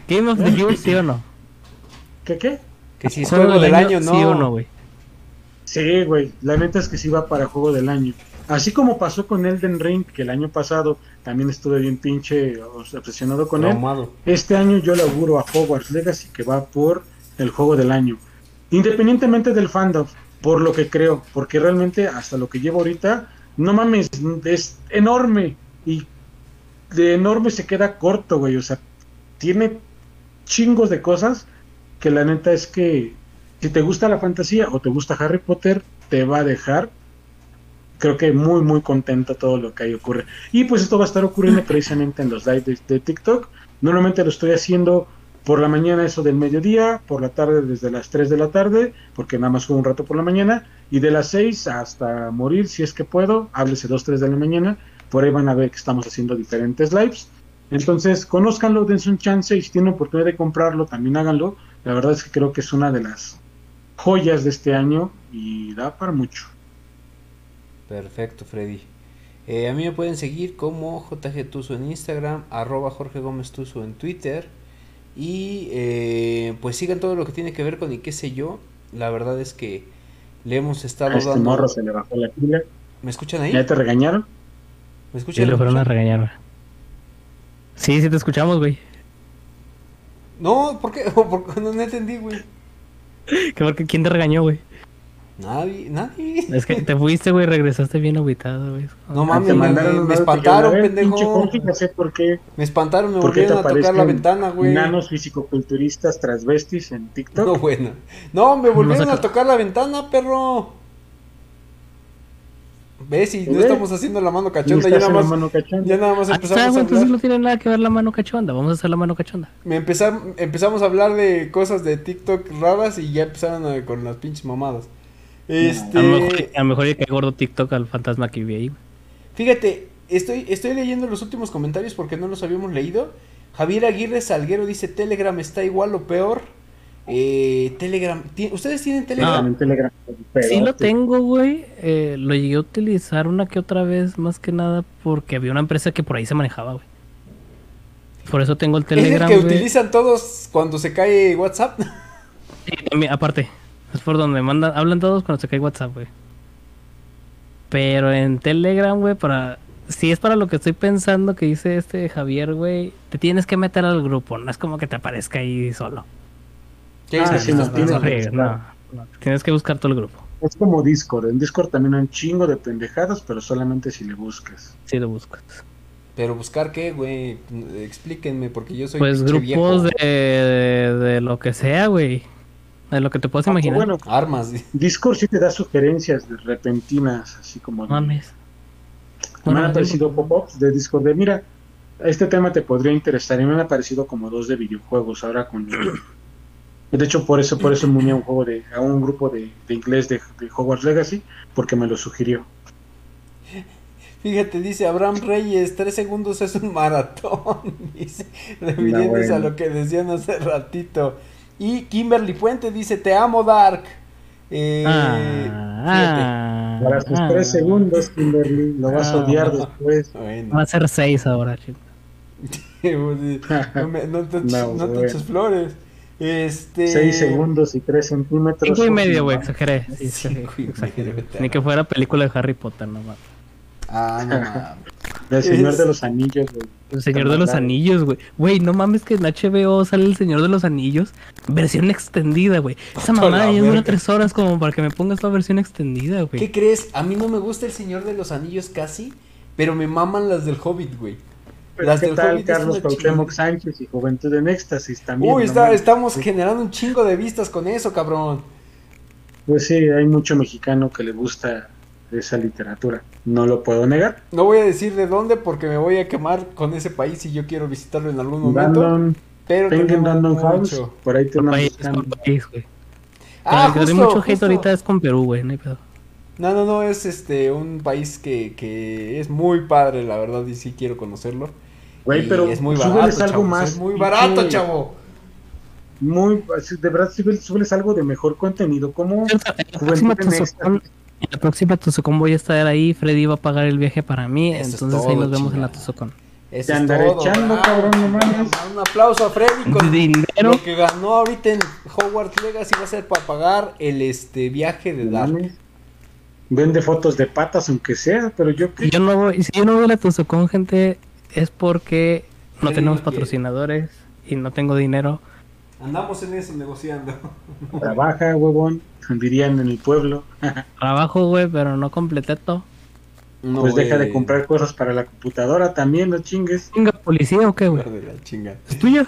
¿Game of the Year sí o no? ¿Qué qué? Que si es juego del año, no. Sí o no, güey. Sí, güey, la neta es que sí va para juego del año. Así como pasó con Elden Ring, que el año pasado también estuve bien pinche obsesionado con él. Este año yo le auguro a Hogwarts Legacy que va por el juego del año. Independientemente del fandom, por lo que creo, porque realmente hasta lo que llevo ahorita, no mames, es enorme y de enorme se queda corto, güey. O sea, tiene chingos de cosas que la neta es que si te gusta la fantasía o te gusta Harry Potter, te va a dejar creo que muy muy contento todo lo que ahí ocurre. Y pues esto va a estar ocurriendo precisamente en los live de, de TikTok. Normalmente lo estoy haciendo por la mañana eso del mediodía, por la tarde desde las 3 de la tarde, porque nada más juego un rato por la mañana, y de las 6 hasta morir, si es que puedo, háblese 2, 3 de la mañana, por ahí van a ver que estamos haciendo diferentes lives. Entonces, conózcanlo, dense un chance y si tienen oportunidad de comprarlo, también háganlo. La verdad es que creo que es una de las joyas de este año y da para mucho. Perfecto, Freddy. Eh, a mí me pueden seguir como JG Tuso en Instagram, arroba Jorge Gómez Tuso en Twitter. Y eh, pues sigan todo lo que tiene que ver con y qué sé yo. La verdad es que le hemos estado A este dando. morro se le bajó la pila. ¿Me escuchan ahí? ¿Ya te regañaron? ¿Me Sí, escuchan? lo fueron a regañar. Sí, sí te escuchamos, güey. No, ¿por qué? ¿Por qué? No, no entendí, güey. ¿Que porque quién te regañó, güey? Nadie, nadie. Es que te fuiste, güey, regresaste bien ubicado, güey. No mames, me, yo, espantaron, pendejo. pinche Jorge, no sé por qué. Me espantaron, me ¿Por qué volvieron a tocar la ventana, güey. Nanos fisicoculturistas transvestis en TikTok. No, bueno. No, me volvieron a tocar la ventana, perro. ¿Ves? Y no estamos haciendo la mano cachonda, ya nada más, mano cachonda. ya nada más Ah, empezamos está, a güey, entonces hablar. no tiene nada que ver la mano cachonda. Vamos a hacer la mano cachonda. Me empezar- empezamos a hablar de cosas de TikTok raras y ya empezaron a- con las pinches mamadas. Este, A lo mejor, a lo mejor le cae gordo TikTok al fantasma que vive ahí, fíjate, estoy, estoy leyendo los últimos comentarios porque no los habíamos leído. Javier Aguirre Salguero dice Telegram está igual o peor. Eh, Telegram, ¿ti- ¿ustedes tienen Telegram? En Telegram. Pero, Sí lo tengo, güey. Eh, lo llegué a utilizar una que otra vez, más que nada porque había una empresa que por ahí se manejaba, güey. Por eso tengo el es el Telegram, que güey. utilizan todos cuando se cae WhatsApp. Sí, también, aparte. Es por donde mandan, hablan todos cuando se cae WhatsApp, güey. Pero en Telegram, güey, para... Si es para lo que estoy pensando que dice este Javier, güey, te tienes que meter al grupo, no es como que te aparezca ahí solo. ¿Qué Ah, sí, no, tienes que no, no, tienes que buscar todo el grupo, Es como Discord. En Discord también hay un chingo de pendejadas, pero solamente si le buscas. si lo buscas. Pero buscar qué, güey, explíquenme porque yo soy Pues grupos viejo. de, de, de lo que sea, güey. De lo que te puedas Ah, imaginar. Bueno, armas. Discord sí te da sugerencias de repentinas, así como... de- Mames. me han aparecido pop-ups de Discord de, mira, este tema te podría interesar. Y me han aparecido como dos de videojuegos ahora con... De hecho, por eso, por eso me uní a un juego de, a un grupo de, de inglés de, de Hogwarts Legacy, porque me lo sugirió. Fíjate, dice Abraham Reyes, tres segundos es un maratón, dice, refiriéndose bueno. a lo que decían hace ratito. Y Kimberly Puente dice, te amo Dark. Eh, Ah, Para sus ah, tres segundos, Kimberly, lo vas a Ah. odiar después. Va a ser seis ahora, chico. no, me- no te, No, no te bueno. eches flores. Este... Seis segundos y tres centímetros. Cinco y son- medio, güey, exageré. Sí, sí, Cinco y exageré. Ni que fuera película de Harry Potter, no mames. Ah, no mames. Del Señor Es- de los Anillos, güey. El Señor de los. Anillos, güey. Güey, no mames que en HBO sale El Señor de los Anillos. Versión extendida, güey. Esa mamada ya dura tres horas como para que me pongas la versión extendida, ¿Qué güey. crees? A mí no me gusta el Señor de los Anillos casi, pero me maman las del Hobbit, güey. Las ¿Qué del tal Carlos Cuauhtémoc. Sánchez y Juventud en Éxtasis también? Uy, no está- estamos generando un chingo de vistas con eso, cabrón. Pues sí, hay mucho mexicano que le gusta esa literatura. No lo puedo negar. No voy a decir de dónde porque me voy a quemar con ese país y yo quiero visitarlo en algún momento. Random, pero tenemos Random House, mucho. por ahí te Por país, por país, güey. Ah, justo, mucho hate ahorita es con Perú, güey. No hay pedo. No, no, no, es este un país que, que es muy padre, la verdad, y sí quiero conocerlo. Güey, pero es muy súbeles barato, algo chavo, más. Es muy barato, chavo. Muy, de verdad, súbeles, súbeles algo de mejor contenido. Como la próxima Tuzocón, voy a estar ahí. Freddy va a pagar el viaje para mí. Eso entonces ahí nos vemos en la. Tuzocón. Te es andaré todo, echando, bravo, cabrón, no mames. Un aplauso a Freddy con Dinero. lo que ganó ahorita en Hogwarts Legacy va a ser para pagar el este viaje de mames. Vende fotos de patas, aunque sea, pero yo Si yo no voy, si yo no voy a la Tuzocón, gente, es porque no tenemos patrocinadores y no tengo dinero. Andamos en eso negociando. trabaja, huevón, dirían en el pueblo. Trabajo, güey, pero no completeto. No, pues deja de comprar cosas para la computadora también, no chingues. ¿Chinga policía o qué, güey? ¿Es tuya?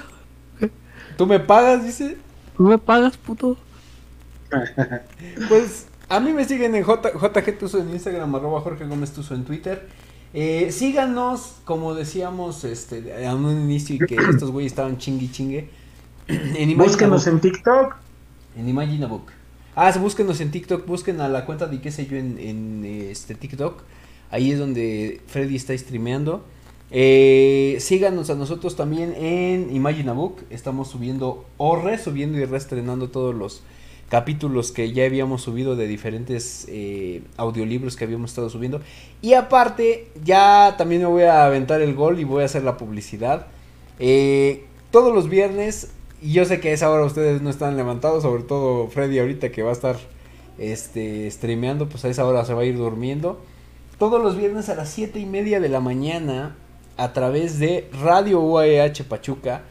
¿Tú me pagas, dice? ¿Tú me pagas, puto? Pues a mí me siguen en J, JG Tuzo en Instagram, arroba Jorge Gómez Tuzo en Twitter. Eh, síganos, como decíamos este, a un inicio y que estos güeyes estaban chingui chingue. En Búsquenos en TikTok. En Imaginabook. Ah, sí, búsquenos en TikTok, busquen a la cuenta de qué sé yo en, en, este TikTok. Ahí es donde Freddy está streameando. Eh, síganos a nosotros también en Imaginabook. Estamos subiendo o resubiendo y reestrenando todos los capítulos que ya habíamos subido de diferentes eh, audiolibros que habíamos estado subiendo. Y aparte, ya también me voy a aventar el gol y voy a hacer la publicidad. Eh, todos los viernes, y yo sé que a esa hora ustedes no están levantados, sobre todo Freddy ahorita que va a estar este, streameando, pues a esa hora se va a ir durmiendo. Todos los viernes a las 7 y media de la mañana, a través de Radio UAH Pachuca,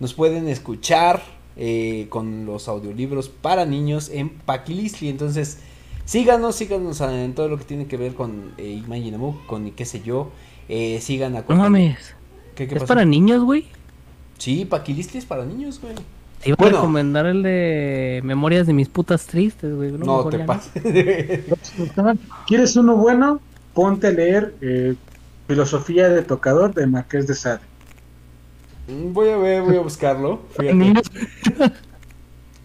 nos pueden escuchar eh, con los audiolibros para niños en Paquilistli. Entonces, síganos, síganos en todo lo que tiene que ver con eh, Imagine con qué sé yo. Eh, sigan a No mames. ¿Qué, qué ¿Es pasó? para niños, güey? Sí, Paquilistli es para niños, güey. Te iba Bueno. a recomendar el de Memorias de mis putas tristes, güey. No, mejor te pases. ¿Quieres uno bueno? Ponte a leer eh, Filosofía de Tocador de Marqués de Sade. Voy a ver, voy a buscarlo. Fíjate.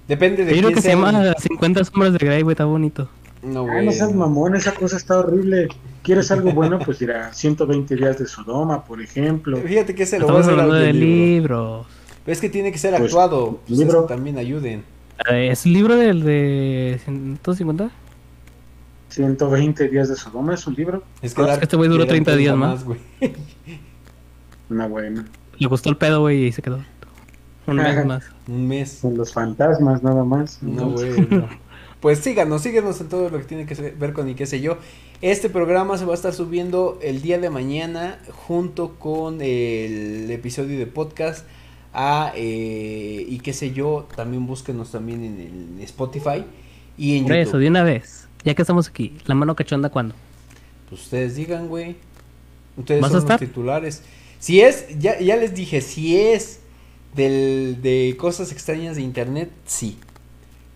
Depende de uno quién que se sea el- llama 50 sombras de Grey, güey, está bonito. No, Ay, no seas güey. mamón, esa cosa está horrible. ¿Quieres algo bueno? Pues irá 120 días de Sodoma, por ejemplo. Fíjate que se lo voy a Estamos hablando de libros. Pero es que tiene que ser Pues, actuado. Pues libro. también ayuden. Eh, ¿Es el libro del de 150? 120 días de Sodoma es un libro. Es que No, es Dark que este güey duró llega 30 días a más. güey. Una buena. Le gustó el pedo, güey, y se quedó. Un mes más. Un mes. Con los fantasmas nada más. No, güey. no. Pues síganos, síganos en todo lo que tiene que ver con y qué sé yo. Este programa se va a estar subiendo el día de mañana junto con el episodio de podcast a eh, y qué sé yo. También búsquenos también en, el Spotify y en Por YouTube. eso, de una vez. Ya que estamos aquí, ¿la mano cachonda cuándo? Pues ustedes digan, güey. Ustedes ¿Vas a son los titulares. Si es, ya, ya les dije, si es del, de cosas extrañas de internet, sí.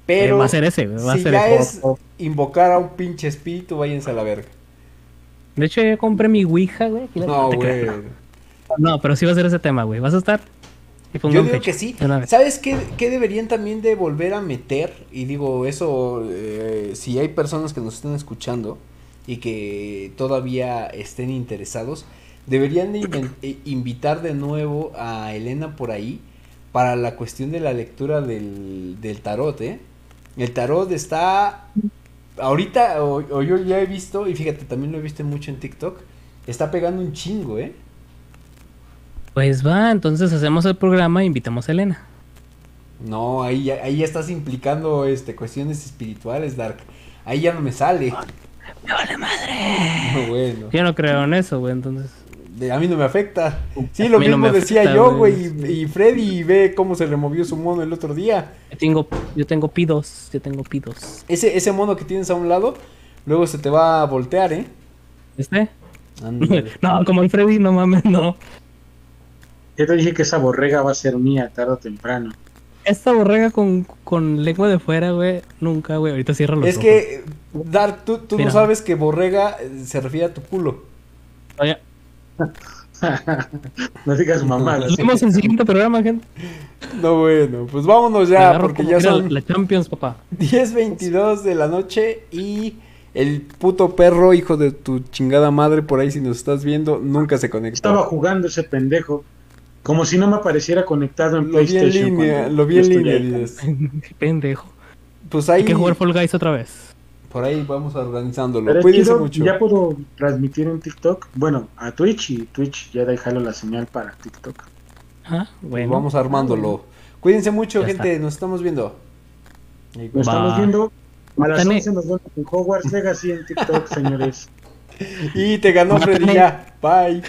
Pero Eh, va a ser ese, va a si ser ya ese. es invocar a un pinche espíritu, váyanse a la verga. De hecho, ya compré mi Ouija, güey. No, güey. No, pero sí va a ser ese tema, güey. ¿Vas a estar? Yo digo que sí. ¿Sabes qué, qué deberían también de volver a meter? Y digo, eso, eh, si hay personas que nos están escuchando y que todavía estén interesados, deberían de eh, invitar de nuevo a Elena por ahí para la cuestión de la lectura del, del tarot, ¿eh? El tarot está... Ahorita, o, o yo ya he visto, y fíjate, también lo he visto mucho en TikTok, está pegando un chingo, ¿eh? Pues va, entonces hacemos el programa e invitamos a Elena. No, ahí ya, ahí ya estás implicando este cuestiones espirituales, Dark. Ahí ya no me sale. ¡Me vale madre! No, bueno. Yo no creo en eso, güey, entonces. De- a mí no me afecta. Sí, lo no mismo decía afecta, yo, güey. Y, y Freddy ve cómo se removió su mono el otro día. Yo tengo, yo tengo pidos, yo tengo pidos. Ese, ese mono que tienes a un lado, luego se te va a voltear, ¿eh? ¿Este? No, como el Freddy, no mames, no. Yo te dije que esa borrega va a ser mía tarde o temprano. Esta borrega con, con lengua de fuera, güey, nunca, güey. Ahorita cierra los es ojos. que, Dark, tú, tú no sabes que borrega eh, se refiere a tu culo. Oye, no digas mamadas. nos vemos en el siguiente programa, gente. No, bueno, pues vámonos ya, porque ya son La Champions, papá. 10.22 de la noche y el puto perro, hijo de tu chingada madre, por ahí si nos estás viendo, nunca se conectó. Estaba jugando ese pendejo. Como si no me apareciera conectado en Lo vi en PlayStation. línea, lo vi en línea, pendejo. Pues ahí, Hay que jugar Fall Guys otra vez. Por ahí vamos organizándolo. Pero mucho. ya puedo transmitir en TikTok. Bueno, a Twitch y Twitch ya déjalo la señal para TikTok. Ah, Pues vamos armándolo. Cuídense mucho, Ya gente, nos estamos viendo. Lo estamos viendo. A las Tane. 11 nos vemos en Hogwarts Legacy en TikTok, señores. Y te ganó Freddy ya. Bye.